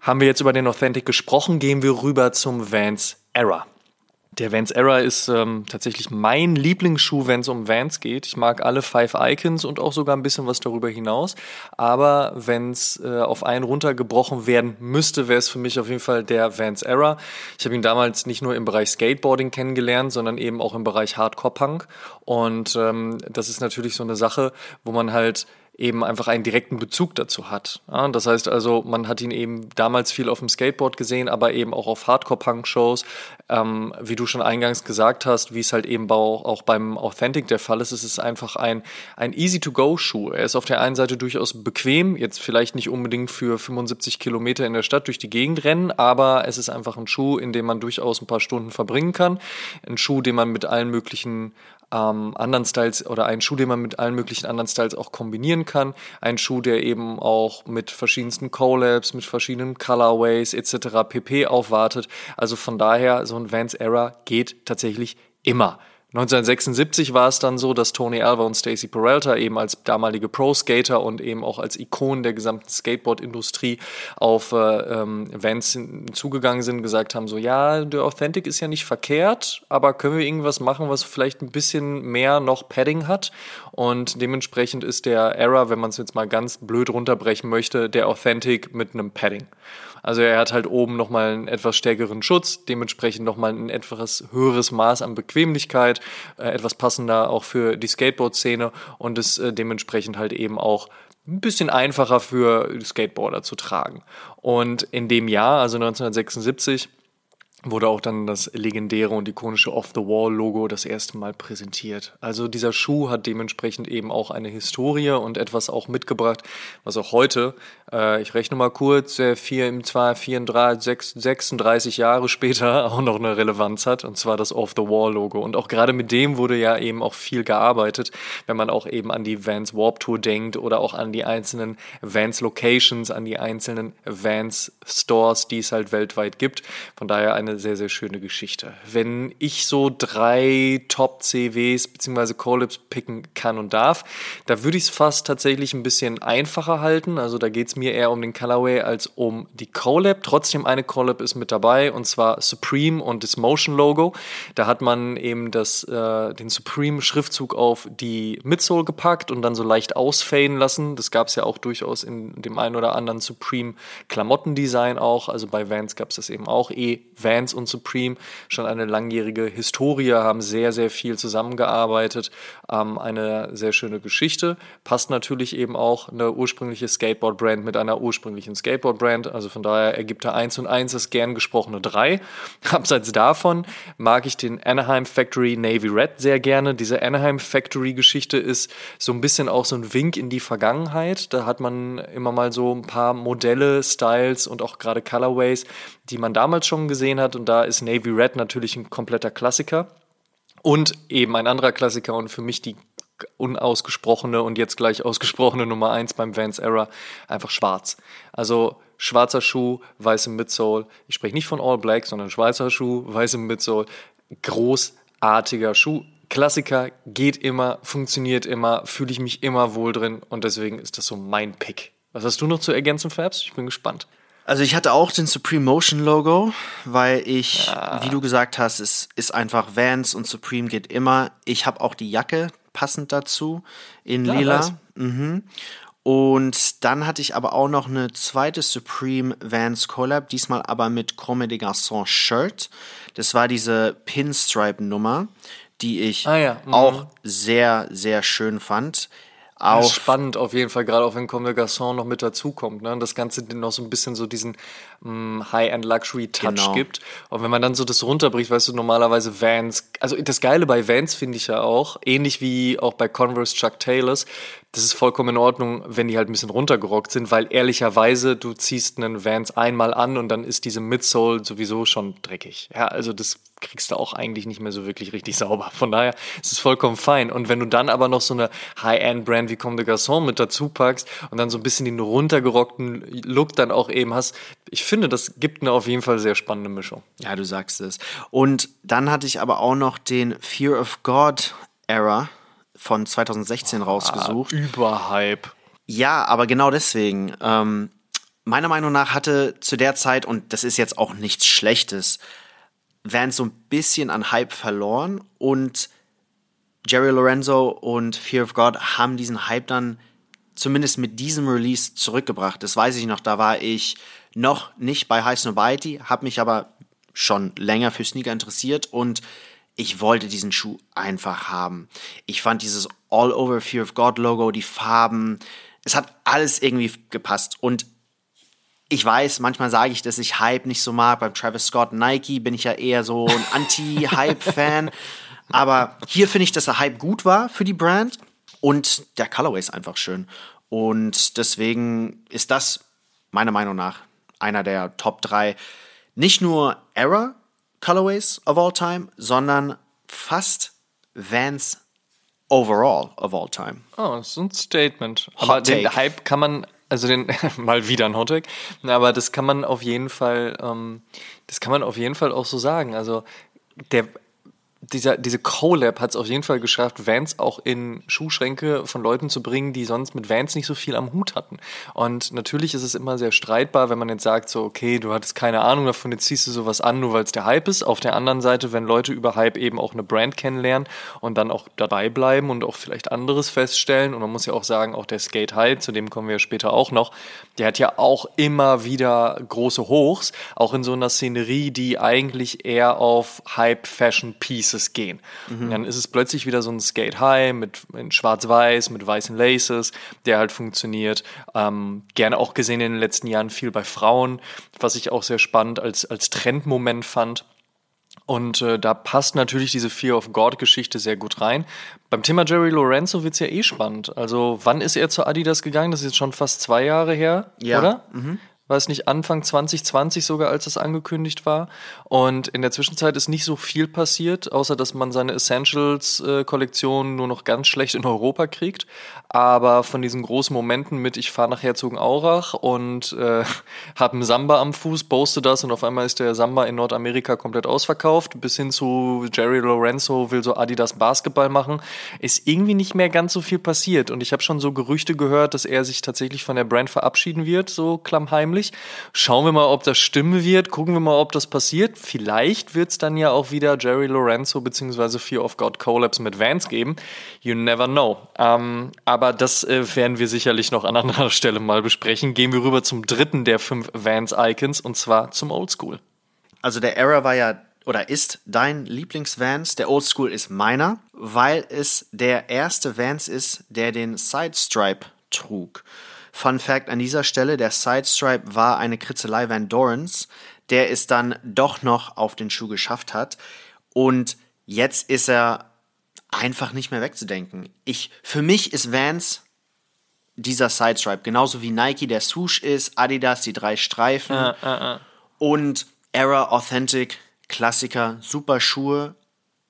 Haben wir jetzt über den Authentic gesprochen, gehen wir rüber zum Vans Era. Der Vans Era ist ähm, tatsächlich mein Lieblingsschuh, wenn es um Vans geht. Ich mag alle Five Icons und auch sogar ein bisschen was darüber hinaus. Aber wenn es äh, auf einen runtergebrochen werden müsste, wäre es für mich auf jeden Fall der Vans Era. Ich habe ihn damals nicht nur im Bereich Skateboarding kennengelernt, sondern eben auch im Bereich Hardcore Punk. Und ähm, das ist natürlich so eine Sache, wo man halt eben einfach einen direkten Bezug dazu hat. Ja, das heißt also, man hat ihn eben damals viel auf dem Skateboard gesehen, aber eben auch auf Hardcore-Punk-Shows. Ähm, wie du schon eingangs gesagt hast, wie es halt eben auch beim Authentic der Fall ist, ist es einfach ein, ein Easy-to-Go-Schuh. Er ist auf der einen Seite durchaus bequem, jetzt vielleicht nicht unbedingt für 75 Kilometer in der Stadt durch die Gegend rennen, aber es ist einfach ein Schuh, in dem man durchaus ein paar Stunden verbringen kann. Ein Schuh, den man mit allen möglichen ähm, anderen Styles oder einen Schuh, den man mit allen möglichen anderen Styles auch kombinieren kann. Ein Schuh, der eben auch mit verschiedensten Collabs, mit verschiedenen Colorways etc. pp. aufwartet. Also von daher, so ein Vans Era geht tatsächlich immer. 1976 war es dann so, dass Tony Alva und Stacey Peralta eben als damalige Pro-Skater und eben auch als Ikonen der gesamten Skateboard-Industrie auf äh, ähm, Vans zugegangen sind, gesagt haben, so ja, der Authentic ist ja nicht verkehrt, aber können wir irgendwas machen, was vielleicht ein bisschen mehr noch Padding hat? Und dementsprechend ist der Era, wenn man es jetzt mal ganz blöd runterbrechen möchte, der Authentic mit einem Padding. Also er hat halt oben nochmal einen etwas stärkeren Schutz, dementsprechend nochmal ein etwas höheres Maß an Bequemlichkeit, äh, etwas passender auch für die Skateboard-Szene und ist äh, dementsprechend halt eben auch ein bisschen einfacher für Skateboarder zu tragen. Und in dem Jahr, also 1976, wurde auch dann das legendäre und ikonische Off-the-Wall-Logo das erste Mal präsentiert. Also dieser Schuh hat dementsprechend eben auch eine Historie und etwas auch mitgebracht, was auch heute, äh, ich rechne mal kurz, äh, vier, im zwei, 34, 36 Jahre später <laughs> auch noch eine Relevanz hat, und zwar das Off-the-Wall-Logo. Und auch gerade mit dem wurde ja eben auch viel gearbeitet, wenn man auch eben an die Vans Warp Tour denkt oder auch an die einzelnen Vans Locations, an die einzelnen Vans Stores, die es halt weltweit gibt. Von daher eine sehr, sehr schöne Geschichte. Wenn ich so drei Top-CWs bzw. Collabs picken kann und darf, da würde ich es fast tatsächlich ein bisschen einfacher halten. Also da geht es mir eher um den Colorway als um die Collab. Trotzdem eine Collab ist mit dabei und zwar Supreme und das Motion Logo. Da hat man eben das, äh, den Supreme-Schriftzug auf die Midsole gepackt und dann so leicht ausfaden lassen. Das gab es ja auch durchaus in dem einen oder anderen Supreme-Klamottendesign auch. Also bei Vans gab es das eben auch. Eh, Vans und Supreme schon eine langjährige Historie, haben sehr, sehr viel zusammengearbeitet. Ähm, eine sehr schöne Geschichte. Passt natürlich eben auch eine ursprüngliche Skateboard-Brand mit einer ursprünglichen Skateboard-Brand. Also von daher ergibt da 1 und 1 das gern gesprochene 3. <laughs> Abseits davon mag ich den Anaheim Factory Navy Red sehr gerne. Diese Anaheim Factory Geschichte ist so ein bisschen auch so ein Wink in die Vergangenheit. Da hat man immer mal so ein paar Modelle, Styles und auch gerade Colorways, die man damals schon gesehen hat. Und da ist Navy Red natürlich ein kompletter Klassiker. Und eben ein anderer Klassiker und für mich die unausgesprochene und jetzt gleich ausgesprochene Nummer 1 beim Vans Era, einfach schwarz. Also schwarzer Schuh, weiße Midsole. Ich spreche nicht von All Black, sondern schwarzer Schuh, weiße Midsole. Großartiger Schuh. Klassiker, geht immer, funktioniert immer, fühle ich mich immer wohl drin und deswegen ist das so mein Pick. Was hast du noch zu ergänzen, Fabs? Ich bin gespannt. Also ich hatte auch den Supreme Motion Logo, weil ich, ja. wie du gesagt hast, es ist einfach Vans und Supreme geht immer. Ich habe auch die Jacke passend dazu in ja, lila. Mhm. Und dann hatte ich aber auch noch eine zweite Supreme Vans Collab, diesmal aber mit Comme des Garçons Shirt. Das war diese Pinstripe-Nummer, die ich ah, ja. mhm. auch sehr, sehr schön fand. Auch spannend auf jeden Fall, gerade auch wenn Comme des Garçons noch mit dazukommt. Ne? Das Ganze noch so ein bisschen so diesen mm, High-End-Luxury-Touch genau. gibt. Und wenn man dann so das runterbricht, weißt du, normalerweise Vans, also das Geile bei Vans finde ich ja auch, ähnlich wie auch bei Converse Chuck Taylors, das ist vollkommen in Ordnung, wenn die halt ein bisschen runtergerockt sind, weil ehrlicherweise du ziehst einen Vans einmal an und dann ist diese Midsole sowieso schon dreckig. Ja, also das kriegst du auch eigentlich nicht mehr so wirklich richtig <laughs> sauber. Von daher ist es vollkommen fein. Und wenn du dann aber noch so eine High-End-Brand wie Comme des Garçons mit dazu packst und dann so ein bisschen den runtergerockten Look dann auch eben hast, ich finde, das gibt eine auf jeden Fall sehr spannende Mischung. Ja, du sagst es. Und dann hatte ich aber auch noch den Fear of God Era von 2016 oh, rausgesucht. Überhype. Ja, aber genau deswegen. Ähm, meiner Meinung nach hatte zu der Zeit, und das ist jetzt auch nichts Schlechtes, Vans so ein bisschen an Hype verloren und Jerry Lorenzo und Fear of God haben diesen Hype dann zumindest mit diesem Release zurückgebracht. Das weiß ich noch, da war ich noch nicht bei High Snobiety, habe mich aber schon länger für Sneaker interessiert und ich wollte diesen Schuh einfach haben. Ich fand dieses All Over Fear of God Logo, die Farben, es hat alles irgendwie gepasst. Und ich weiß, manchmal sage ich, dass ich Hype nicht so mag. Beim Travis Scott Nike bin ich ja eher so ein <laughs> Anti-Hype-Fan. Aber hier finde ich, dass der Hype gut war für die Brand und der Colorway ist einfach schön. Und deswegen ist das meiner Meinung nach einer der Top 3 nicht nur Era Colorways of all time, sondern fast Vans overall of all time. Oh, das ist ein Statement. Hot Aber take. den Hype kann man, also den, <laughs> mal wieder ein Hottag, aber das kann man auf jeden Fall, ähm, das kann man auf jeden Fall auch so sagen. Also der dieser, diese Collab hat es auf jeden Fall geschafft, Vans auch in Schuhschränke von Leuten zu bringen, die sonst mit Vans nicht so viel am Hut hatten. Und natürlich ist es immer sehr streitbar, wenn man jetzt sagt, so, okay, du hattest keine Ahnung davon, jetzt ziehst du sowas an, nur weil es der Hype ist. Auf der anderen Seite, wenn Leute über Hype eben auch eine Brand kennenlernen und dann auch dabei bleiben und auch vielleicht anderes feststellen. Und man muss ja auch sagen, auch der Skate High, zu dem kommen wir später auch noch, der hat ja auch immer wieder große Hochs, auch in so einer Szenerie, die eigentlich eher auf Hype Fashion Pieces Laces gehen. Mhm. dann ist es plötzlich wieder so ein Skate High mit in schwarz-weiß, mit weißen Laces, der halt funktioniert. Ähm, gerne auch gesehen in den letzten Jahren viel bei Frauen, was ich auch sehr spannend als, als Trendmoment fand. Und äh, da passt natürlich diese Fear of God-Geschichte sehr gut rein. Beim Thema Jerry Lorenzo wird es ja eh spannend. Also, wann ist er zu Adidas gegangen? Das ist jetzt schon fast zwei Jahre her, ja. oder? Mhm es nicht Anfang 2020 sogar, als es angekündigt war. Und in der Zwischenzeit ist nicht so viel passiert, außer dass man seine Essentials-Kollektion nur noch ganz schlecht in Europa kriegt. Aber von diesen großen Momenten mit, ich fahre nach Herzogenaurach und äh, <laughs> habe einen Samba am Fuß, poste das und auf einmal ist der Samba in Nordamerika komplett ausverkauft, bis hin zu Jerry Lorenzo will so Adidas Basketball machen, ist irgendwie nicht mehr ganz so viel passiert. Und ich habe schon so Gerüchte gehört, dass er sich tatsächlich von der Brand verabschieden wird, so klammheimlich heimlich. Schauen wir mal, ob das stimmen wird. Gucken wir mal, ob das passiert. Vielleicht wird es dann ja auch wieder Jerry Lorenzo bzw. Fear of God Collabs mit Vans geben. You never know. Ähm, aber das äh, werden wir sicherlich noch an anderer <laughs> Stelle mal besprechen. Gehen wir rüber zum dritten der fünf Vans-Icons und zwar zum Oldschool. Also der Era war ja oder ist dein Lieblingsvans. Der Oldschool ist meiner, weil es der erste Vans ist, der den Sidestripe trug. Fun Fact an dieser Stelle, der Sidestripe war eine Kritzelei Van Dorens, der es dann doch noch auf den Schuh geschafft hat. Und jetzt ist er einfach nicht mehr wegzudenken. Ich, für mich ist Vans dieser Sidestripe, genauso wie Nike der Swoosh ist, Adidas die drei Streifen uh, uh, uh. und Era Authentic Klassiker, super Schuhe,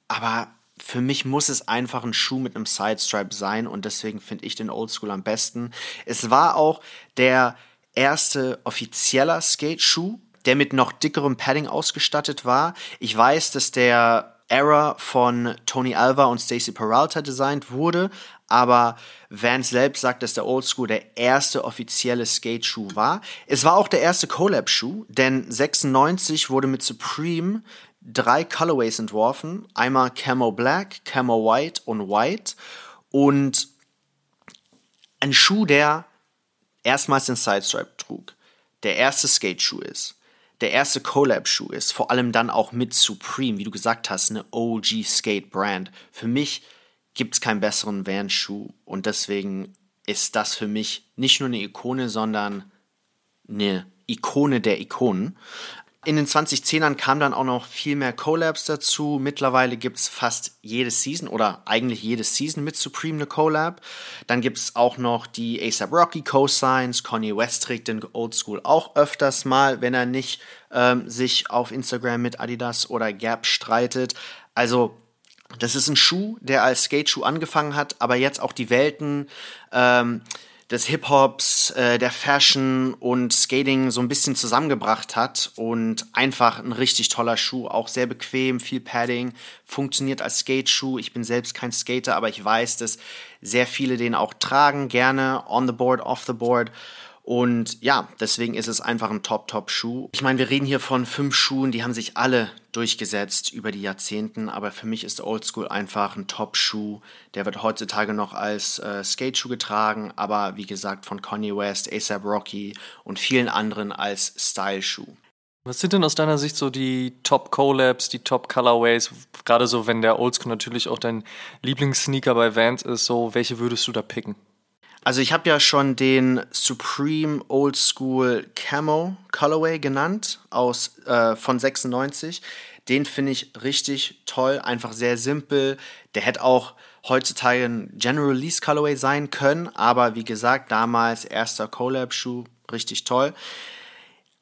aber für mich muss es einfach ein Schuh mit einem Sidestripe sein und deswegen finde ich den Oldschool am besten. Es war auch der erste offizieller Skate-Schuh, der mit noch dickerem Padding ausgestattet war. Ich weiß, dass der Era von Tony Alva und Stacey Peralta designt wurde, aber Vans selbst sagt, dass der Old School der erste offizielle Skate-Schuh war. Es war auch der erste Collab-Schuh, denn 96 wurde mit Supreme drei Colorways entworfen. Einmal Camo Black, Camo White und White. Und ein Schuh, der erstmals den Sidestripe trug, der erste Skate-Schuh ist, der erste Collab-Schuh ist, vor allem dann auch mit Supreme, wie du gesagt hast, eine OG-Skate-Brand. Für mich gibt es keinen besseren Van-Schuh und deswegen ist das für mich nicht nur eine Ikone, sondern eine Ikone der Ikonen. In den 2010ern kam dann auch noch viel mehr Collabs dazu. Mittlerweile gibt es fast jede Season oder eigentlich jede Season mit Supreme eine Collab. Dann gibt es auch noch die ASAP Rocky Co-Signs. Kanye West trägt den Old School auch öfters mal, wenn er nicht ähm, sich auf Instagram mit Adidas oder Gap streitet. Also das ist ein Schuh, der als Skate-Schuh angefangen hat, aber jetzt auch die Welten ähm, des Hip-Hops, äh, der Fashion und Skating so ein bisschen zusammengebracht hat und einfach ein richtig toller Schuh, auch sehr bequem, viel Padding, funktioniert als Skate-Schuh. Ich bin selbst kein Skater, aber ich weiß, dass sehr viele den auch tragen, gerne on the board, off the board und ja, deswegen ist es einfach ein Top-Top-Schuh. Ich meine, wir reden hier von fünf Schuhen, die haben sich alle durchgesetzt über die Jahrzehnten, aber für mich ist Old School einfach ein Top-Schuh. Der wird heutzutage noch als äh, Skate-Schuh getragen, aber wie gesagt von Kanye West, ASAP Rocky und vielen anderen als Style-Schuh. Was sind denn aus deiner Sicht so die Top-Collabs, die Top-Colorways? Gerade so, wenn der Old School natürlich auch dein Lieblingssneaker bei Vans ist, so welche würdest du da picken? Also ich habe ja schon den Supreme Old School Camo Colorway genannt aus äh, von 96. Den finde ich richtig toll, einfach sehr simpel. Der hätte auch heutzutage ein General Release Colorway sein können, aber wie gesagt, damals erster Collab Schuh, richtig toll.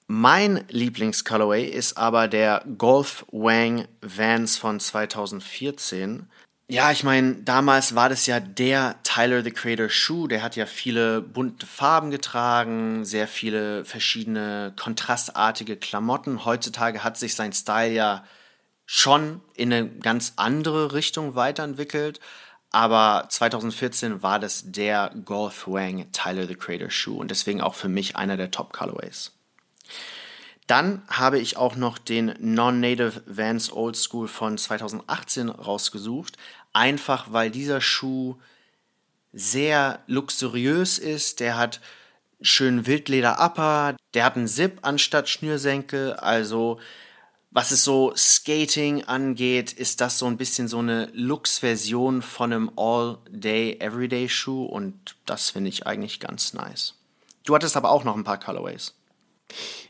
Mein Lieblings-Colorway ist aber der Golf Wang Vans von 2014. Ja, ich meine, damals war das ja der Tyler the Creator Schuh. Der hat ja viele bunte Farben getragen, sehr viele verschiedene kontrastartige Klamotten. Heutzutage hat sich sein Style ja schon in eine ganz andere Richtung weiterentwickelt. Aber 2014 war das der Golf Wang Tyler the Creator Schuh und deswegen auch für mich einer der Top Colorways. Dann habe ich auch noch den Non-Native Vans Old School von 2018 rausgesucht, einfach weil dieser Schuh sehr luxuriös ist. Der hat schön Wildleder Upper, der hat einen Zip anstatt Schnürsenkel, also was es so Skating angeht, ist das so ein bisschen so eine Lux-Version von einem All-Day, Everyday-Schuh und das finde ich eigentlich ganz nice. Du hattest aber auch noch ein paar Colorways.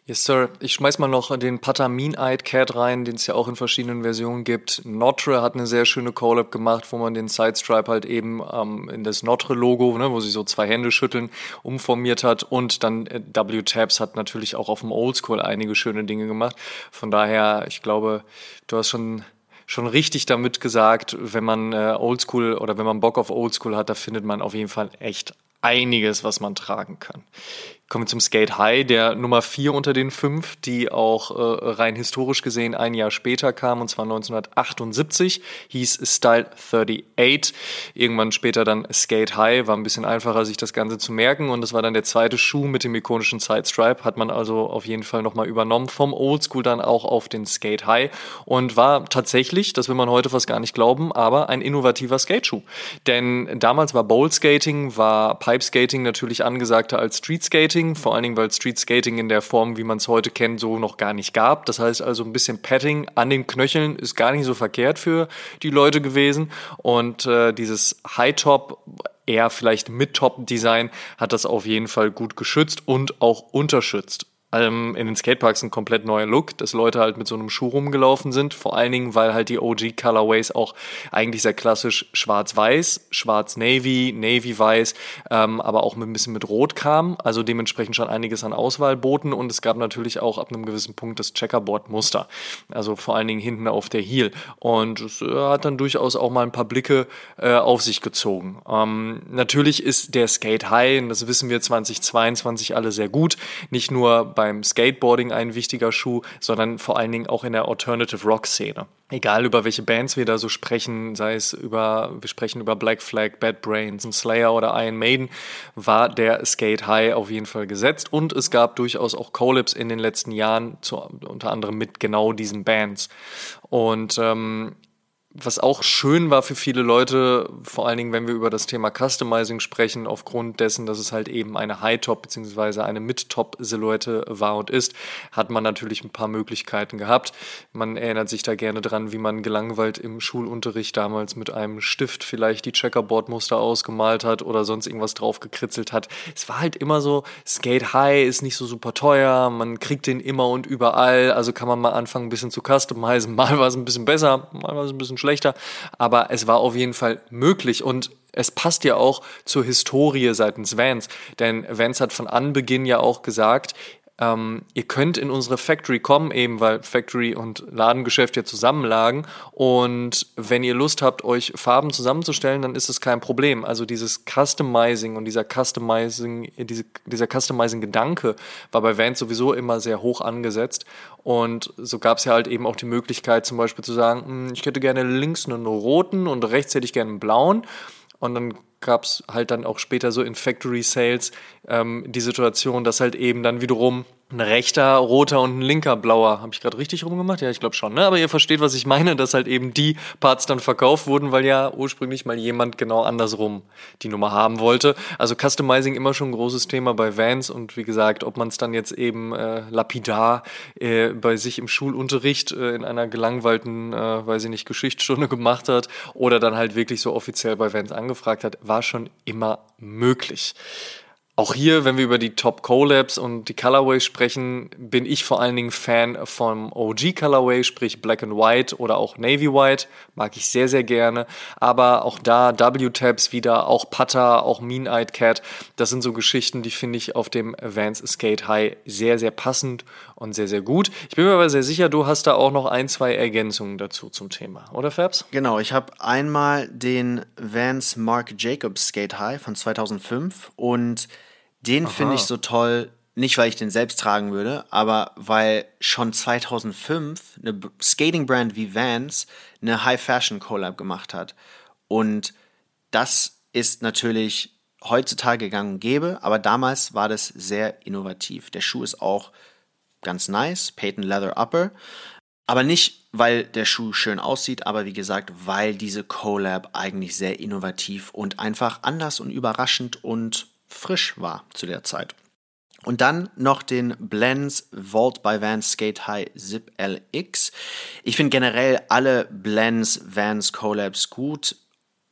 Yes, Sir. Ich schmeiß mal noch den Patamin-Eyed Cat rein, den es ja auch in verschiedenen Versionen gibt. Notre hat eine sehr schöne Collab gemacht, wo man den Sidestripe halt eben ähm, in das Notre-Logo, ne, wo sie so zwei Hände schütteln, umformiert hat. Und dann äh, W-Tabs hat natürlich auch auf dem Oldschool einige schöne Dinge gemacht. Von daher, ich glaube, du hast schon schon richtig damit gesagt, wenn man äh, Oldschool oder wenn man Bock auf Oldschool hat, da findet man auf jeden Fall echt einiges, was man tragen kann. Kommen wir zum Skate High, der Nummer 4 unter den fünf, die auch äh, rein historisch gesehen ein Jahr später kam, und zwar 1978, hieß Style 38. Irgendwann später dann Skate High, war ein bisschen einfacher, sich das Ganze zu merken, und das war dann der zweite Schuh mit dem ikonischen Side Stripe, hat man also auf jeden Fall nochmal übernommen, vom Oldschool dann auch auf den Skate High, und war tatsächlich, das will man heute fast gar nicht glauben, aber ein innovativer Skateschuh. Denn damals war Bowl Skating, war Pipe Skating natürlich angesagter als Street Skating, Skating, vor allen Dingen, weil Street Skating in der Form, wie man es heute kennt, so noch gar nicht gab. Das heißt also ein bisschen Padding an den Knöcheln ist gar nicht so verkehrt für die Leute gewesen. Und äh, dieses High-Top eher vielleicht Mid-Top-Design hat das auf jeden Fall gut geschützt und auch unterschützt ähm, in den Skateparks ein komplett neuer Look, dass Leute halt mit so einem Schuh rumgelaufen sind. Vor allen Dingen, weil halt die OG Colorways auch eigentlich sehr klassisch schwarz-weiß, schwarz-navy, navy-weiß, ähm, aber auch mit ein bisschen mit Rot kam. Also dementsprechend schon einiges an Auswahl boten und es gab natürlich auch ab einem gewissen Punkt das Checkerboard-Muster. Also vor allen Dingen hinten auf der Heel. Und es äh, hat dann durchaus auch mal ein paar Blicke äh, auf sich gezogen. Ähm, natürlich ist der Skate High, und das wissen wir 2022 alle sehr gut, nicht nur bei beim Skateboarding ein wichtiger Schuh, sondern vor allen Dingen auch in der Alternative Rock Szene. Egal über welche Bands wir da so sprechen, sei es über, wir sprechen über Black Flag, Bad Brains, Slayer oder Iron Maiden, war der Skate High auf jeden Fall gesetzt und es gab durchaus auch Collabs in den letzten Jahren, zu, unter anderem mit genau diesen Bands. Und ähm, was auch schön war für viele Leute, vor allen Dingen, wenn wir über das Thema Customizing sprechen, aufgrund dessen, dass es halt eben eine High-Top bzw. eine Mid-Top-Silhouette war und ist, hat man natürlich ein paar Möglichkeiten gehabt. Man erinnert sich da gerne dran, wie man gelangweilt im Schulunterricht damals mit einem Stift vielleicht die Checkerboard-Muster ausgemalt hat oder sonst irgendwas drauf gekritzelt hat. Es war halt immer so, Skate High ist nicht so super teuer, man kriegt den immer und überall, also kann man mal anfangen, ein bisschen zu customizen. <laughs> Mal war es ein bisschen besser, mal war es ein bisschen schlechter, aber es war auf jeden Fall möglich und es passt ja auch zur Historie seitens Vans, denn Vans hat von Anbeginn ja auch gesagt, ähm, ihr könnt in unsere Factory kommen, eben weil Factory und Ladengeschäft ja zusammenlagen. Und wenn ihr Lust habt, euch Farben zusammenzustellen, dann ist es kein Problem. Also dieses Customizing und dieser Customizing, diese, dieser Customizing-Gedanke war bei Vans sowieso immer sehr hoch angesetzt. Und so gab es ja halt eben auch die Möglichkeit, zum Beispiel zu sagen, hm, ich hätte gerne links einen roten und rechts hätte ich gerne einen blauen. Und dann gab es halt dann auch später so in Factory Sales ähm, die Situation, dass halt eben dann wiederum ein rechter roter und ein linker blauer. Habe ich gerade richtig rumgemacht? Ja, ich glaube schon. Ne? Aber ihr versteht, was ich meine, dass halt eben die Parts dann verkauft wurden, weil ja ursprünglich mal jemand genau andersrum die Nummer haben wollte. Also Customizing immer schon ein großes Thema bei Vans und wie gesagt, ob man es dann jetzt eben äh, lapidar äh, bei sich im Schulunterricht äh, in einer gelangweilten, äh, weiß ich nicht, Geschichtsstunde gemacht hat oder dann halt wirklich so offiziell bei Vans angefragt hat, war schon immer möglich. Auch hier, wenn wir über die Top Collabs und die Colorways sprechen, bin ich vor allen Dingen Fan vom OG Colorway, sprich Black and White oder auch Navy White. Mag ich sehr, sehr gerne. Aber auch da W-Tabs wieder, auch Putter, auch Mean-Eyed Cat. Das sind so Geschichten, die finde ich auf dem Vans Skate High sehr, sehr passend und sehr, sehr gut. Ich bin mir aber sehr sicher, du hast da auch noch ein, zwei Ergänzungen dazu zum Thema, oder Fabs? Genau, ich habe einmal den Vans Mark Jacobs Skate High von 2005 und den finde ich so toll, nicht weil ich den selbst tragen würde, aber weil schon 2005 eine Skating-Brand wie Vans eine High-Fashion-Collab gemacht hat. Und das ist natürlich heutzutage gang und gäbe, aber damals war das sehr innovativ. Der Schuh ist auch ganz nice, Peyton Leather Upper, aber nicht, weil der Schuh schön aussieht, aber wie gesagt, weil diese Collab eigentlich sehr innovativ und einfach anders und überraschend und frisch war zu der Zeit. Und dann noch den Blends Vault by Vans Skate High Zip LX. Ich finde generell alle Blends Vans Collabs gut,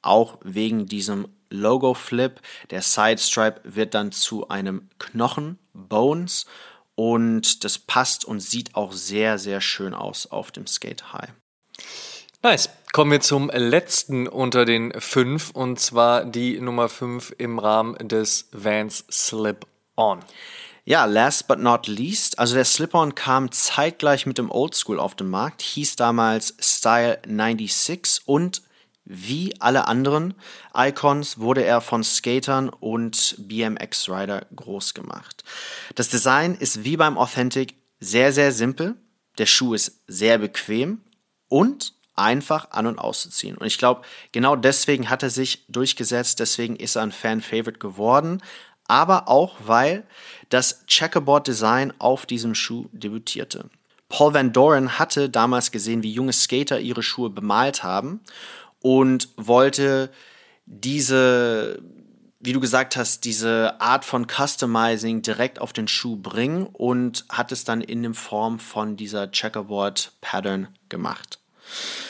auch wegen diesem Logo Flip. Der Side Stripe wird dann zu einem Knochen Bones und das passt und sieht auch sehr, sehr schön aus auf dem Skate High. Nice. Kommen wir zum letzten unter den fünf und zwar die Nummer fünf im Rahmen des Vans Slip-On. Ja, last but not least, also der Slip-On kam zeitgleich mit dem Oldschool auf den Markt, hieß damals Style 96 und wie alle anderen Icons wurde er von Skatern und BMX-Rider groß gemacht. Das Design ist wie beim Authentic sehr, sehr simpel. Der Schuh ist sehr bequem und einfach an- und auszuziehen. Und ich glaube, genau deswegen hat er sich durchgesetzt, deswegen ist er ein Fan-Favorite geworden, aber auch, weil das Checkerboard-Design auf diesem Schuh debütierte. Paul Van Doren hatte damals gesehen, wie junge Skater ihre Schuhe bemalt haben und wollte diese, wie du gesagt hast, diese Art von Customizing direkt auf den Schuh bringen und hat es dann in der Form von dieser Checkerboard-Pattern gemacht.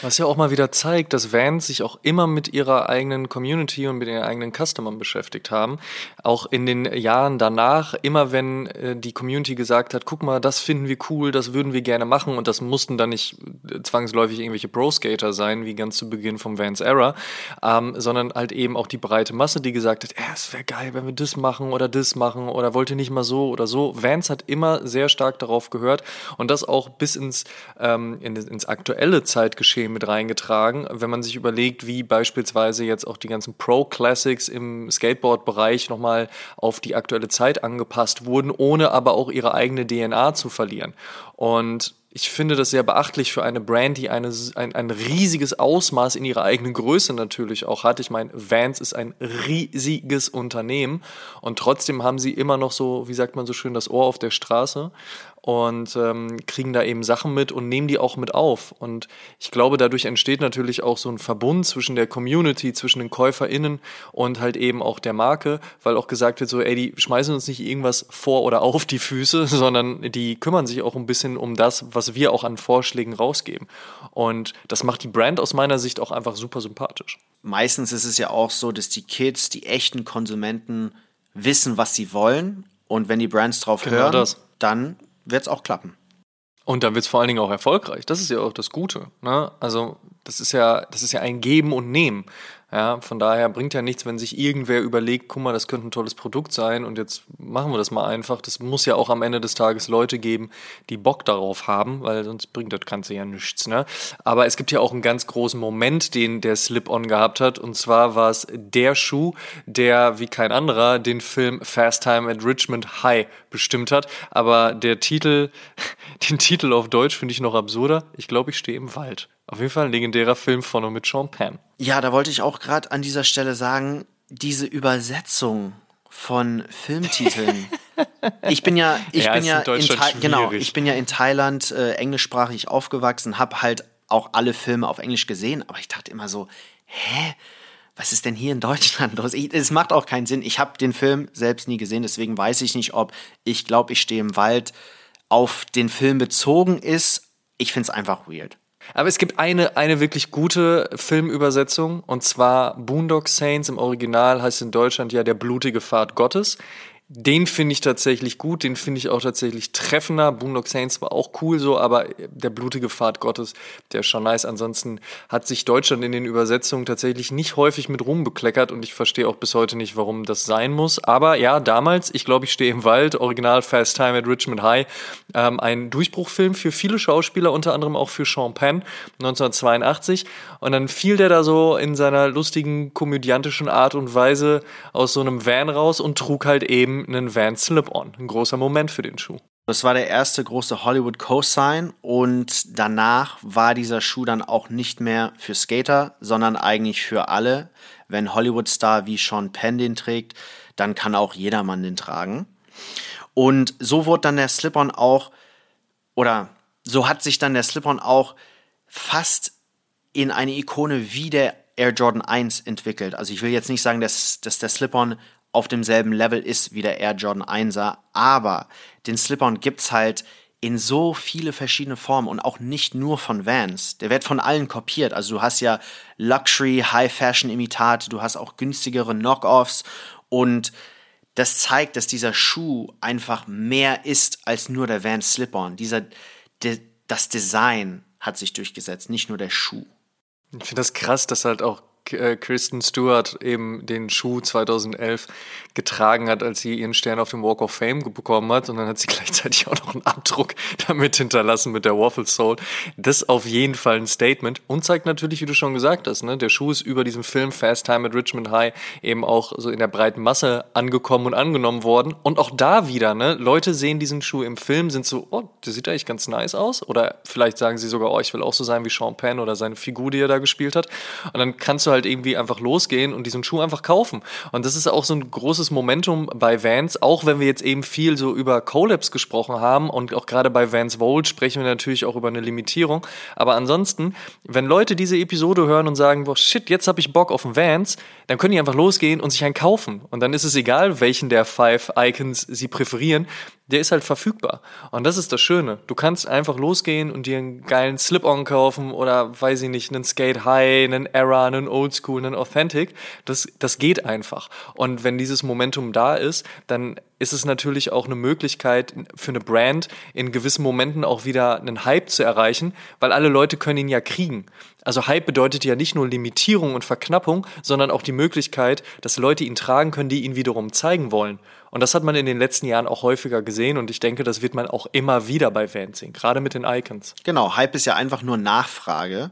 Was ja auch mal wieder zeigt, dass Vans sich auch immer mit ihrer eigenen Community und mit ihren eigenen Customern beschäftigt haben. Auch in den Jahren danach, immer wenn äh, die Community gesagt hat, guck mal, das finden wir cool, das würden wir gerne machen und das mussten dann nicht äh, zwangsläufig irgendwelche Pro-Skater sein, wie ganz zu Beginn vom Vans Era, ähm, sondern halt eben auch die breite Masse, die gesagt hat, es wäre geil, wenn wir das machen oder das machen oder wollte nicht mal so oder so. Vans hat immer sehr stark darauf gehört und das auch bis ins, ähm, in, ins aktuelle Zeit Freizeitgeschehen mit reingetragen. Wenn man sich überlegt, wie beispielsweise jetzt auch die ganzen Pro Classics im Skateboard-Bereich nochmal auf die aktuelle Zeit angepasst wurden, ohne aber auch ihre eigene DNA zu verlieren. Und ich finde das sehr beachtlich für eine Brand, die eine, ein, ein riesiges Ausmaß in ihrer eigenen Größe natürlich auch hat. Ich meine, Vans ist ein riesiges Unternehmen und trotzdem haben sie immer noch so, wie sagt man so schön, das Ohr auf der Straße und ähm, kriegen da eben Sachen mit und nehmen die auch mit auf. Und ich glaube, dadurch entsteht natürlich auch so ein Verbund zwischen der Community, zwischen den KäuferInnen und halt eben auch der Marke, weil auch gesagt wird, so, ey, die schmeißen uns nicht irgendwas vor oder auf die Füße, <laughs> sondern die kümmern sich auch ein bisschen um das, was wir auch an Vorschlägen rausgeben. Und das macht die Brand aus meiner Sicht auch einfach super sympathisch. Meistens ist es ja auch so, dass die Kids, die echten Konsumenten, wissen, was sie wollen. Und wenn die Brands drauf genau hören, das. dann wird es auch klappen. Und dann wird es vor allen Dingen auch erfolgreich. Das ist ja auch das Gute. Ne? Also das ist ja, das ist ja ein Geben und Nehmen. Ja, von daher bringt ja nichts, wenn sich irgendwer überlegt, guck mal, das könnte ein tolles Produkt sein und jetzt machen wir das mal einfach. Das muss ja auch am Ende des Tages Leute geben, die Bock darauf haben, weil sonst bringt das Ganze ja nichts. Ne? Aber es gibt ja auch einen ganz großen Moment, den der Slip-On gehabt hat und zwar war es der Schuh, der wie kein anderer den Film Fast Time at Richmond High bestimmt hat. Aber der Titel, <laughs> den Titel auf Deutsch finde ich noch absurder. Ich glaube, ich stehe im Wald. Auf jeden Fall ein legendärer Film von und mit Sean Penn. Ja, da wollte ich auch gerade an dieser Stelle sagen, diese Übersetzung von Filmtiteln. <laughs> ich bin ja, ich ja, bin ja in, in genau, ich bin ja in Thailand äh, englischsprachig aufgewachsen, habe halt auch alle Filme auf Englisch gesehen, aber ich dachte immer so, hä? Was ist denn hier in Deutschland los? Es macht auch keinen Sinn. Ich habe den Film selbst nie gesehen, deswegen weiß ich nicht, ob ich glaube, ich stehe im Wald auf den Film bezogen ist. Ich finde es einfach weird. Aber es gibt eine, eine wirklich gute Filmübersetzung und zwar Boondock Saints im Original heißt in Deutschland ja der blutige Pfad Gottes. Den finde ich tatsächlich gut, den finde ich auch tatsächlich treffender. Boondock Saints war auch cool so, aber der blutige Pfad Gottes, der ist schon nice. Ansonsten hat sich Deutschland in den Übersetzungen tatsächlich nicht häufig mit Ruhm bekleckert und ich verstehe auch bis heute nicht, warum das sein muss. Aber ja, damals, ich glaube, ich stehe im Wald, Original Fast Time at Richmond High, ähm, ein Durchbruchfilm für viele Schauspieler, unter anderem auch für Sean Penn, 1982. Und dann fiel der da so in seiner lustigen, komödiantischen Art und Weise aus so einem Van raus und trug halt eben einen Van Slip-On. Ein großer Moment für den Schuh. Das war der erste große Hollywood Co-Sign und danach war dieser Schuh dann auch nicht mehr für Skater, sondern eigentlich für alle. Wenn Hollywood-Star wie Sean Penn den trägt, dann kann auch jedermann den tragen. Und so wurde dann der Slip-On auch, oder so hat sich dann der Slip-On auch fast in eine Ikone wie der Air Jordan 1 entwickelt. Also ich will jetzt nicht sagen, dass, dass der Slip-On auf demselben Level ist wie der Air Jordan 1er, aber den Slip-On gibt's halt in so viele verschiedene Formen und auch nicht nur von Vans. Der wird von allen kopiert. Also du hast ja Luxury, High Fashion Imitate, du hast auch günstigere Knockoffs und das zeigt, dass dieser Schuh einfach mehr ist als nur der Vans Slip-On. Dieser, de, das Design hat sich durchgesetzt, nicht nur der Schuh. Ich finde das krass, dass halt auch äh, Kristen Stewart eben den Schuh 2011 getragen hat, als sie ihren Stern auf dem Walk of Fame bekommen hat. Und dann hat sie <laughs> gleichzeitig auch noch einen Abdruck damit hinterlassen mit der Waffle Soul. Das ist auf jeden Fall ein Statement und zeigt natürlich, wie du schon gesagt hast, ne, der Schuh ist über diesen Film Fast Time at Richmond High eben auch so in der breiten Masse angekommen und angenommen worden. Und auch da wieder, ne, Leute sehen diesen Schuh im Film, sind so, oh, der sieht eigentlich ganz nice aus. Oder vielleicht sagen sie sogar, oh, ich will auch so sein wie Sean Penn oder seine Figur, die er da gespielt hat. Und dann kannst du halt irgendwie einfach losgehen und diesen Schuh einfach kaufen. Und das ist auch so ein großes Momentum bei Vans, auch wenn wir jetzt eben viel so über Collabs gesprochen haben und auch gerade bei Vans Volt sprechen wir natürlich auch über eine Limitierung. Aber ansonsten, wenn Leute diese Episode hören und sagen, boah, shit, jetzt habe ich Bock auf einen Vans, dann können die einfach losgehen und sich einen kaufen. Und dann ist es egal, welchen der Five Icons sie präferieren der ist halt verfügbar. Und das ist das Schöne. Du kannst einfach losgehen und dir einen geilen Slip-On kaufen oder, weiß ich nicht, einen Skate High, einen Era, einen Old School, einen Authentic. Das, das geht einfach. Und wenn dieses Momentum da ist, dann ist es natürlich auch eine Möglichkeit für eine Brand, in gewissen Momenten auch wieder einen Hype zu erreichen, weil alle Leute können ihn ja kriegen. Also Hype bedeutet ja nicht nur Limitierung und Verknappung, sondern auch die Möglichkeit, dass Leute ihn tragen können, die ihn wiederum zeigen wollen. Und das hat man in den letzten Jahren auch häufiger gesehen und ich denke, das wird man auch immer wieder bei Vans sehen, gerade mit den Icons. Genau, Hype ist ja einfach nur Nachfrage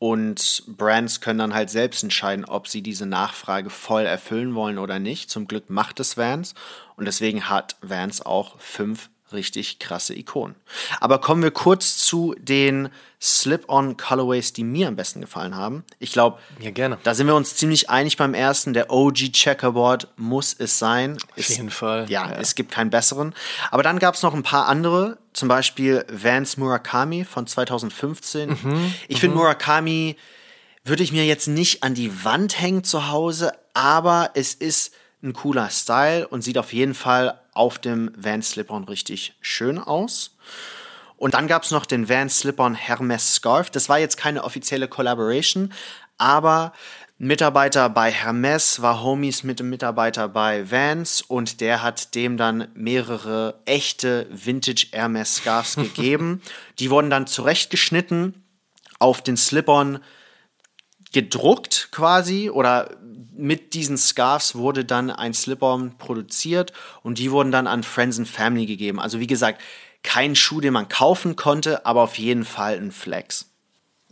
und Brands können dann halt selbst entscheiden, ob sie diese Nachfrage voll erfüllen wollen oder nicht. Zum Glück macht es Vans und deswegen hat Vans auch fünf richtig krasse Ikonen. Aber kommen wir kurz zu den Slip-on Colorways, die mir am besten gefallen haben. Ich glaube, ja, gerne. da sind wir uns ziemlich einig beim ersten. Der OG Checkerboard muss es sein. Auf jeden Fall. Ja, ja, es gibt keinen besseren. Aber dann gab es noch ein paar andere, zum Beispiel Vance Murakami von 2015. Mhm, ich finde mhm. Murakami würde ich mir jetzt nicht an die Wand hängen zu Hause, aber es ist ein cooler Style und sieht auf jeden Fall auf dem Van Slip-On richtig schön aus. Und dann gab es noch den Van Slip-On Hermes Scarf. Das war jetzt keine offizielle Collaboration, aber Mitarbeiter bei Hermes war Homies mit dem Mitarbeiter bei Vans und der hat dem dann mehrere echte Vintage Hermes Scarves gegeben. <laughs> Die wurden dann zurechtgeschnitten, auf den Slip-On gedruckt quasi oder mit diesen Scarves wurde dann ein Slip-On produziert und die wurden dann an Friends and Family gegeben. Also wie gesagt, kein Schuh, den man kaufen konnte, aber auf jeden Fall ein Flex.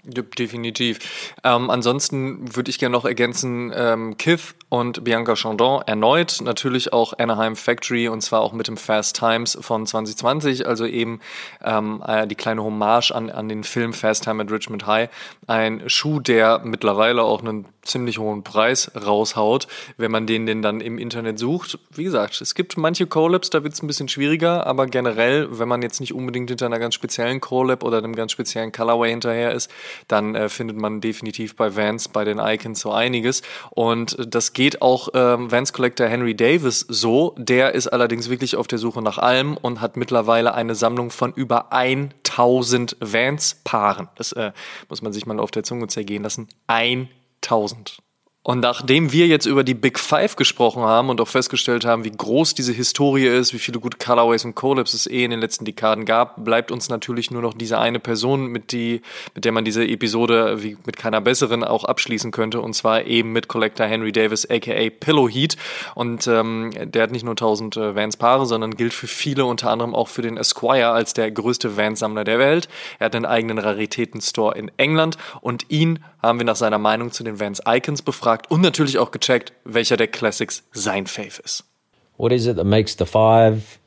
Definitiv. Ähm, ansonsten würde ich gerne noch ergänzen, ähm, Kith und Bianca Chandon erneut, natürlich auch Anaheim Factory und zwar auch mit dem Fast Times von 2020, also eben ähm, äh, die kleine Hommage an, an den Film Fast Time at Richmond High. Ein Schuh, der mittlerweile auch einen ziemlich hohen Preis raushaut, wenn man den denn dann im Internet sucht. Wie gesagt, es gibt manche Collabs, da wird es ein bisschen schwieriger, aber generell, wenn man jetzt nicht unbedingt hinter einer ganz speziellen Collab oder einem ganz speziellen Colorway hinterher ist, dann äh, findet man definitiv bei Vans, bei den Icons so einiges. Und das geht auch ähm, Vans Collector Henry Davis so. Der ist allerdings wirklich auf der Suche nach allem und hat mittlerweile eine Sammlung von über 1000 Vans-Paaren. Das äh, muss man sich mal auf der Zunge zergehen lassen. 1000. Und nachdem wir jetzt über die Big Five gesprochen haben und auch festgestellt haben, wie groß diese Historie ist, wie viele gute Colorways und Collabs es eh in den letzten Dekaden gab, bleibt uns natürlich nur noch diese eine Person, mit, die, mit der man diese Episode wie mit keiner besseren auch abschließen könnte, und zwar eben mit Collector Henry Davis, aka Pillow Heat. Und ähm, der hat nicht nur 1000 äh, Vans-Paare, sondern gilt für viele, unter anderem auch für den Esquire als der größte Vans-Sammler der Welt. Er hat einen eigenen Raritäten-Store in England und ihn haben wir nach seiner Meinung zu den Vans Icons befragt und natürlich auch gecheckt, welcher der Classics sein Fave ist. What is it that makes the five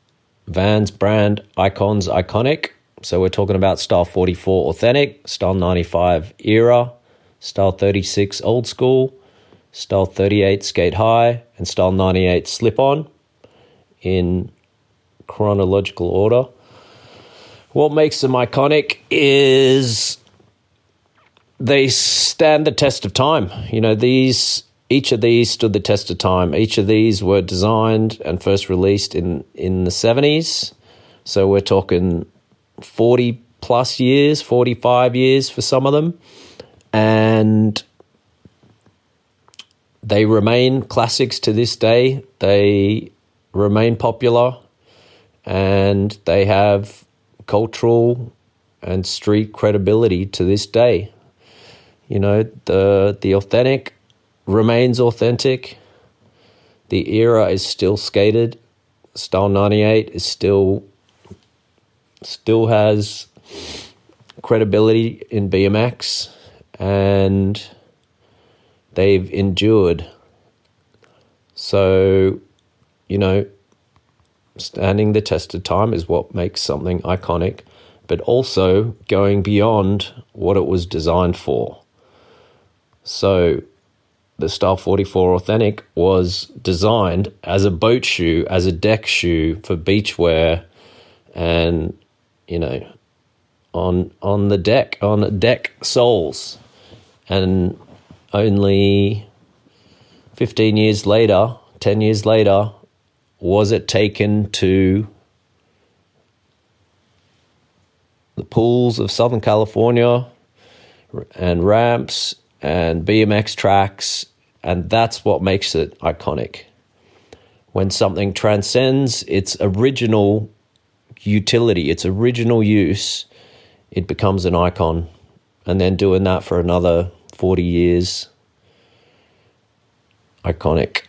Vans brand icons iconic? So we're talking about Style 44 Authentic, Style 95 Era, Style 36 Old School, Style 38 Skate High, and Style 98 Slip On in chronological order. What makes them iconic is they stand the test of time. You know, these each of these stood the test of time. Each of these were designed and first released in in the seventies. So we're talking forty plus years, forty five years for some of them, and they remain classics to this day. They remain popular, and they have cultural and street credibility to this day. You know, the the authentic remains authentic. The era is still skated. Style 98 is still still has credibility in BMX and they've endured. So, you know, standing the test of time is what makes something iconic, but also going beyond what it was designed for. So the Style 44 Authentic was designed as a boat shoe, as a deck shoe for beach wear and, you know, on on the deck, on deck soles. And only 15 years later, 10 years later, was it taken to the pools of Southern California and ramps and BMX tracks, and that's what makes it iconic. When something transcends its original utility, its original use, it becomes an icon. And then doing that for another 40 years, iconic.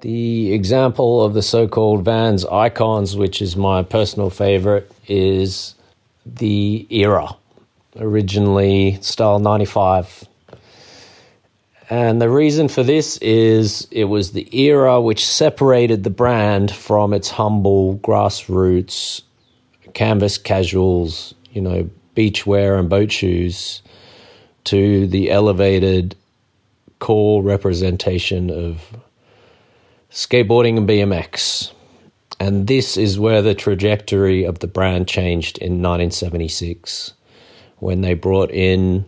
The example of the so called Vans icons, which is my personal favorite, is the era. Originally, style 95. And the reason for this is it was the era which separated the brand from its humble grassroots canvas casuals, you know, beachwear and boat shoes to the elevated core representation of skateboarding and BMX. And this is where the trajectory of the brand changed in 1976 when they brought in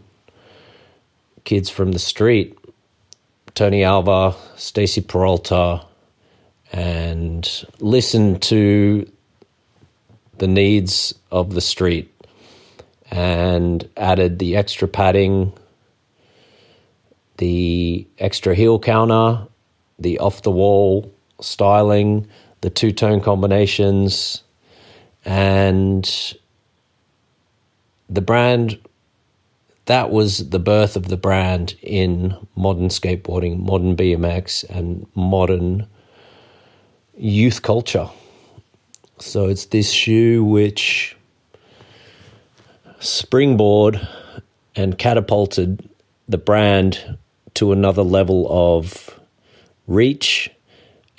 kids from the street Tony Alva, Stacy Peralta, and listened to the needs of the street and added the extra padding, the extra heel counter, the off the wall styling, the two tone combinations, and the brand that was the birth of the brand in modern skateboarding, modern BMX, and modern youth culture. So it's this shoe which springboard and catapulted the brand to another level of reach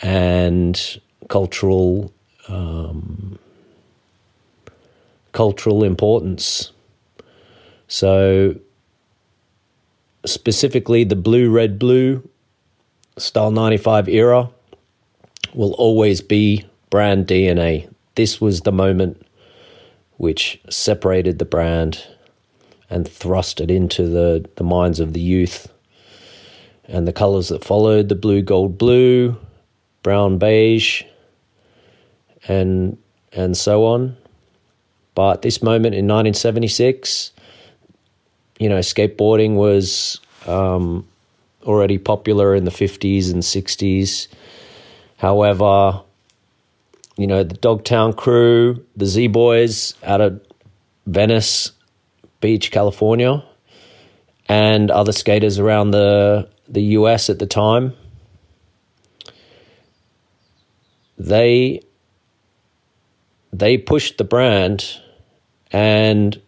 and cultural um, cultural importance. So specifically the blue red blue style 95 era will always be brand DNA. This was the moment which separated the brand and thrust it into the, the minds of the youth and the colors that followed the blue, gold, blue, brown, beige, and and so on. But this moment in 1976, you know, skateboarding was um, already popular in the 50s and 60s. However, you know, the Dogtown crew, the Z Boys out of Venice Beach, California, and other skaters around the the US at the time, they they pushed the brand and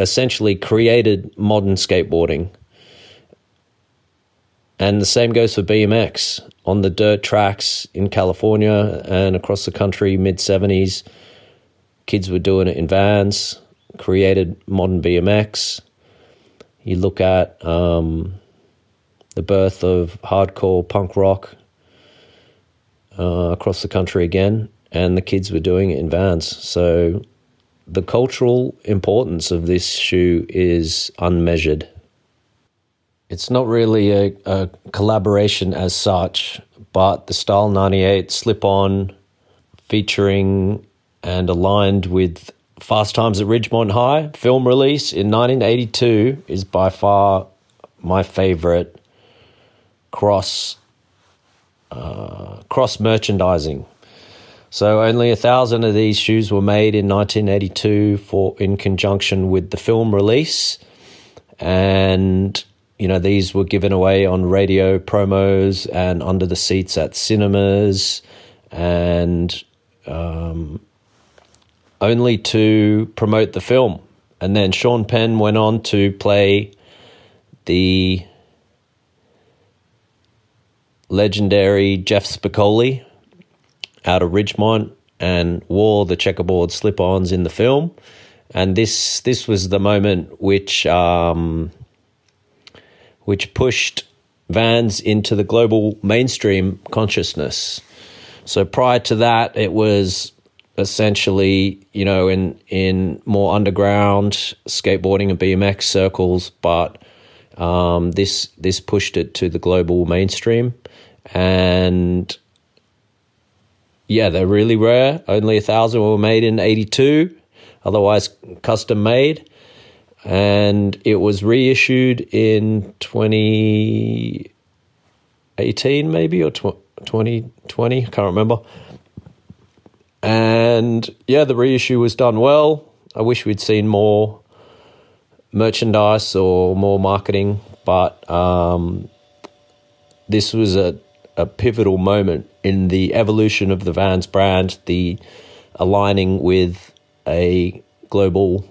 essentially created modern skateboarding. And the same goes for BMX on the dirt tracks in California and across the country, mid 70s. Kids were doing it in vans, created modern BMX. You look at um, the birth of hardcore punk rock uh, across the country again, and the kids were doing it in vans. So the cultural importance of this shoe is unmeasured. It's not really a, a collaboration as such, but the Style 98 slip on featuring and aligned with Fast Times at Ridgemont High film release in 1982 is by far my favorite cross uh, cross merchandising. So only a thousand of these shoes were made in 1982 for in conjunction with the film release, and you know these were given away on radio promos and under the seats at cinemas, and um, only to promote the film. And then Sean Penn went on to play the legendary Jeff Spicoli out of Ridgemont and wore the checkerboard slip-ons in the film. And this this was the moment which um, which pushed Vans into the global mainstream consciousness. So prior to that, it was essentially, you know, in in more underground skateboarding and BMX circles, but um, this this pushed it to the global mainstream, and yeah, they're really rare. Only a thousand were made in '82, otherwise custom made, and it was reissued in 2018, maybe or tw- 2020. I can't remember. And yeah, the reissue was done well. I wish we'd seen more merchandise or more marketing, but um, this was a, a pivotal moment in the evolution of the Vans brand, the aligning with a global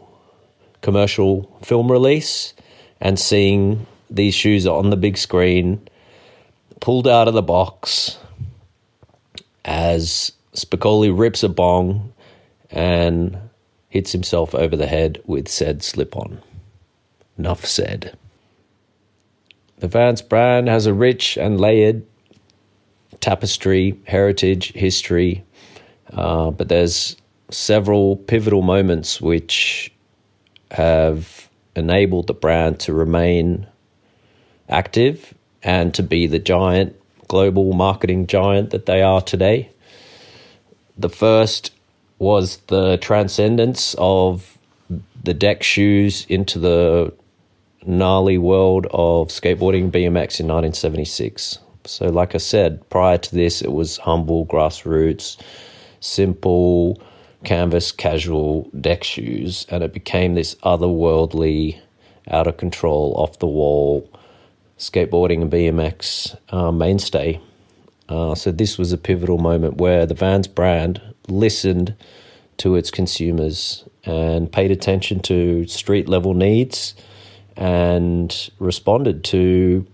commercial film release and seeing these shoes on the big screen pulled out of the box as Spicoli rips a bong and hits himself over the head with said slip on. Enough said. The Vans brand has a rich and layered tapestry, heritage, history, uh, but there's several pivotal moments which have enabled the brand to remain active and to be the giant global marketing giant that they are today. The first was the transcendence of the deck shoes into the gnarly world of skateboarding BMX in 1976. So, like I said, prior to this, it was humble, grassroots, simple, canvas, casual deck shoes, and it became this otherworldly, out of control, off the wall skateboarding and BMX uh, mainstay. Uh, so, this was a pivotal moment where the Vans brand listened to its consumers and paid attention to street level needs and responded to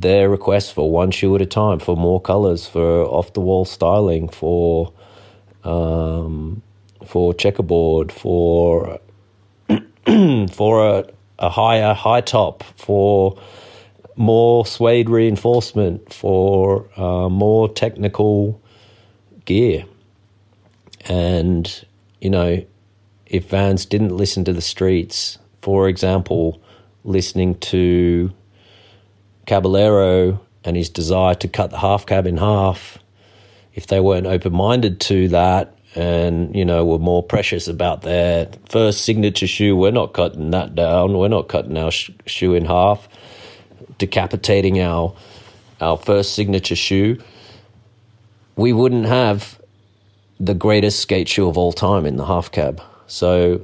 their requests for one shoe at a time, for more colors, for off the wall styling, for um, for checkerboard, for <clears throat> for a, a higher high top, for more suede reinforcement, for uh, more technical gear. And, you know, if Vans didn't listen to the streets, for example, listening to Caballero and his desire to cut the half cab in half, if they weren't open minded to that and, you know, were more precious about their first signature shoe, we're not cutting that down, we're not cutting our sh- shoe in half, decapitating our, our first signature shoe, we wouldn't have the greatest skate shoe of all time in the half cab. So,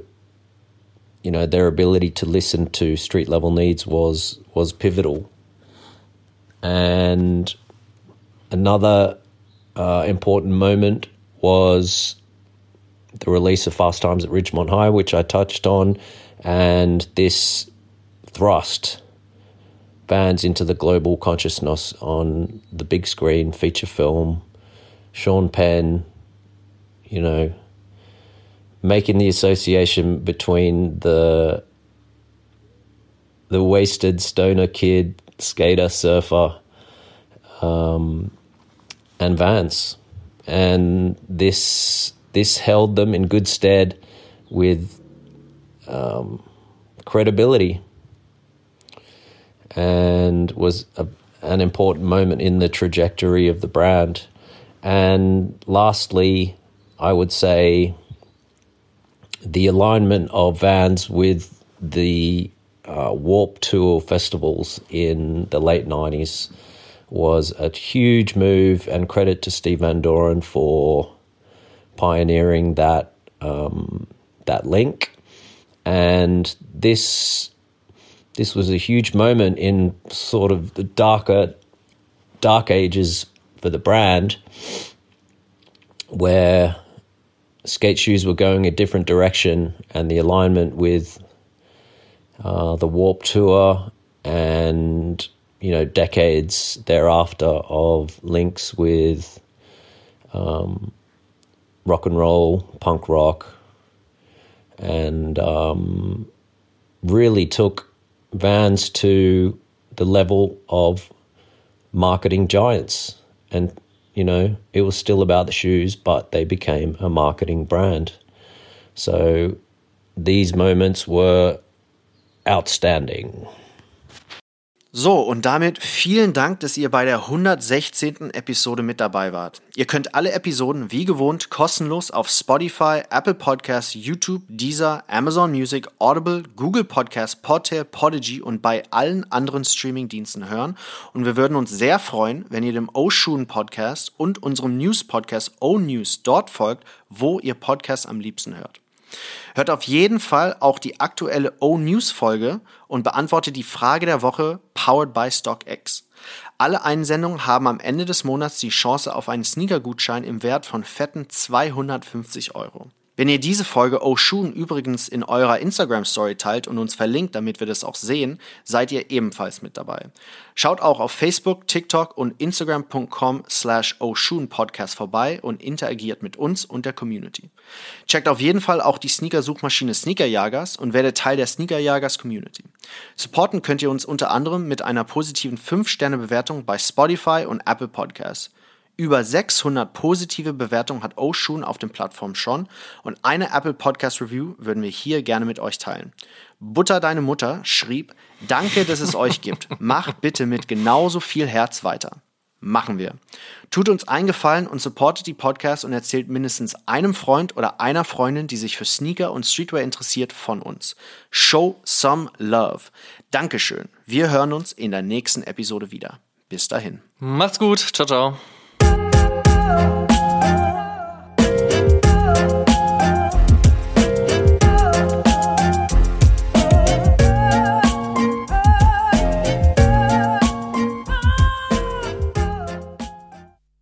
you know, their ability to listen to street level needs was was pivotal. And another uh, important moment was the release of Fast Times at Ridgemont High, which I touched on, and this thrust Vans into the global consciousness on the big screen feature film. Sean Penn, you know, making the association between the the wasted stoner kid, skater, surfer, um, and Vans, and this this held them in good stead with um, credibility, and was a, an important moment in the trajectory of the brand. And lastly, I would say the alignment of Vans with the uh, Warp Tour festivals in the late 90s was a huge move, and credit to Steve Van Doren for pioneering that um, that link. And this this was a huge moment in sort of the darker dark ages for the brand, where skate shoes were going a different direction, and the alignment with uh, the Warp Tour and you know decades thereafter of links with um, rock and roll, punk rock, and um, really took Vans to the level of marketing giants and you know, it was still about the shoes, but they became a marketing brand. So these moments were outstanding. So, und damit vielen Dank, dass ihr bei der 116. Episode mit dabei wart. Ihr könnt alle Episoden wie gewohnt kostenlos auf Spotify, Apple Podcasts, YouTube, Deezer, Amazon Music, Audible, Google Podcasts, Podtail, Podigy und bei allen anderen Streaming-Diensten hören. Und wir würden uns sehr freuen, wenn ihr dem Oshun Podcast und unserem News-Podcast O News dort folgt, wo ihr Podcasts am liebsten hört. Hört auf jeden Fall auch die aktuelle O-News-Folge und beantwortet die Frage der Woche powered by StockX. Alle Einsendungen haben am Ende des Monats die Chance auf einen Sneaker-Gutschein im Wert von fetten 250 Euro. Wenn ihr diese Folge Oshun übrigens in eurer Instagram-Story teilt und uns verlinkt, damit wir das auch sehen, seid ihr ebenfalls mit dabei. Schaut auch auf Facebook, TikTok und Instagram.com slash Oshun Podcast vorbei und interagiert mit uns und der Community. Checkt auf jeden Fall auch die Sneaker-Suchmaschine Sneakerjagers und werdet Teil der Sneakerjagers Community. Supporten könnt ihr uns unter anderem mit einer positiven 5-Sterne-Bewertung bei Spotify und Apple Podcasts. Über 600 positive Bewertungen hat Oshun auf den Plattformen schon und eine Apple Podcast Review würden wir hier gerne mit euch teilen. Butter deine Mutter schrieb, danke, dass es euch gibt. Macht bitte mit genauso viel Herz weiter. Machen wir. Tut uns einen Gefallen und supportet die Podcast und erzählt mindestens einem Freund oder einer Freundin, die sich für Sneaker und Streetwear interessiert, von uns. Show some love. Dankeschön. Wir hören uns in der nächsten Episode wieder. Bis dahin. Macht's gut. Ciao, ciao. Oh.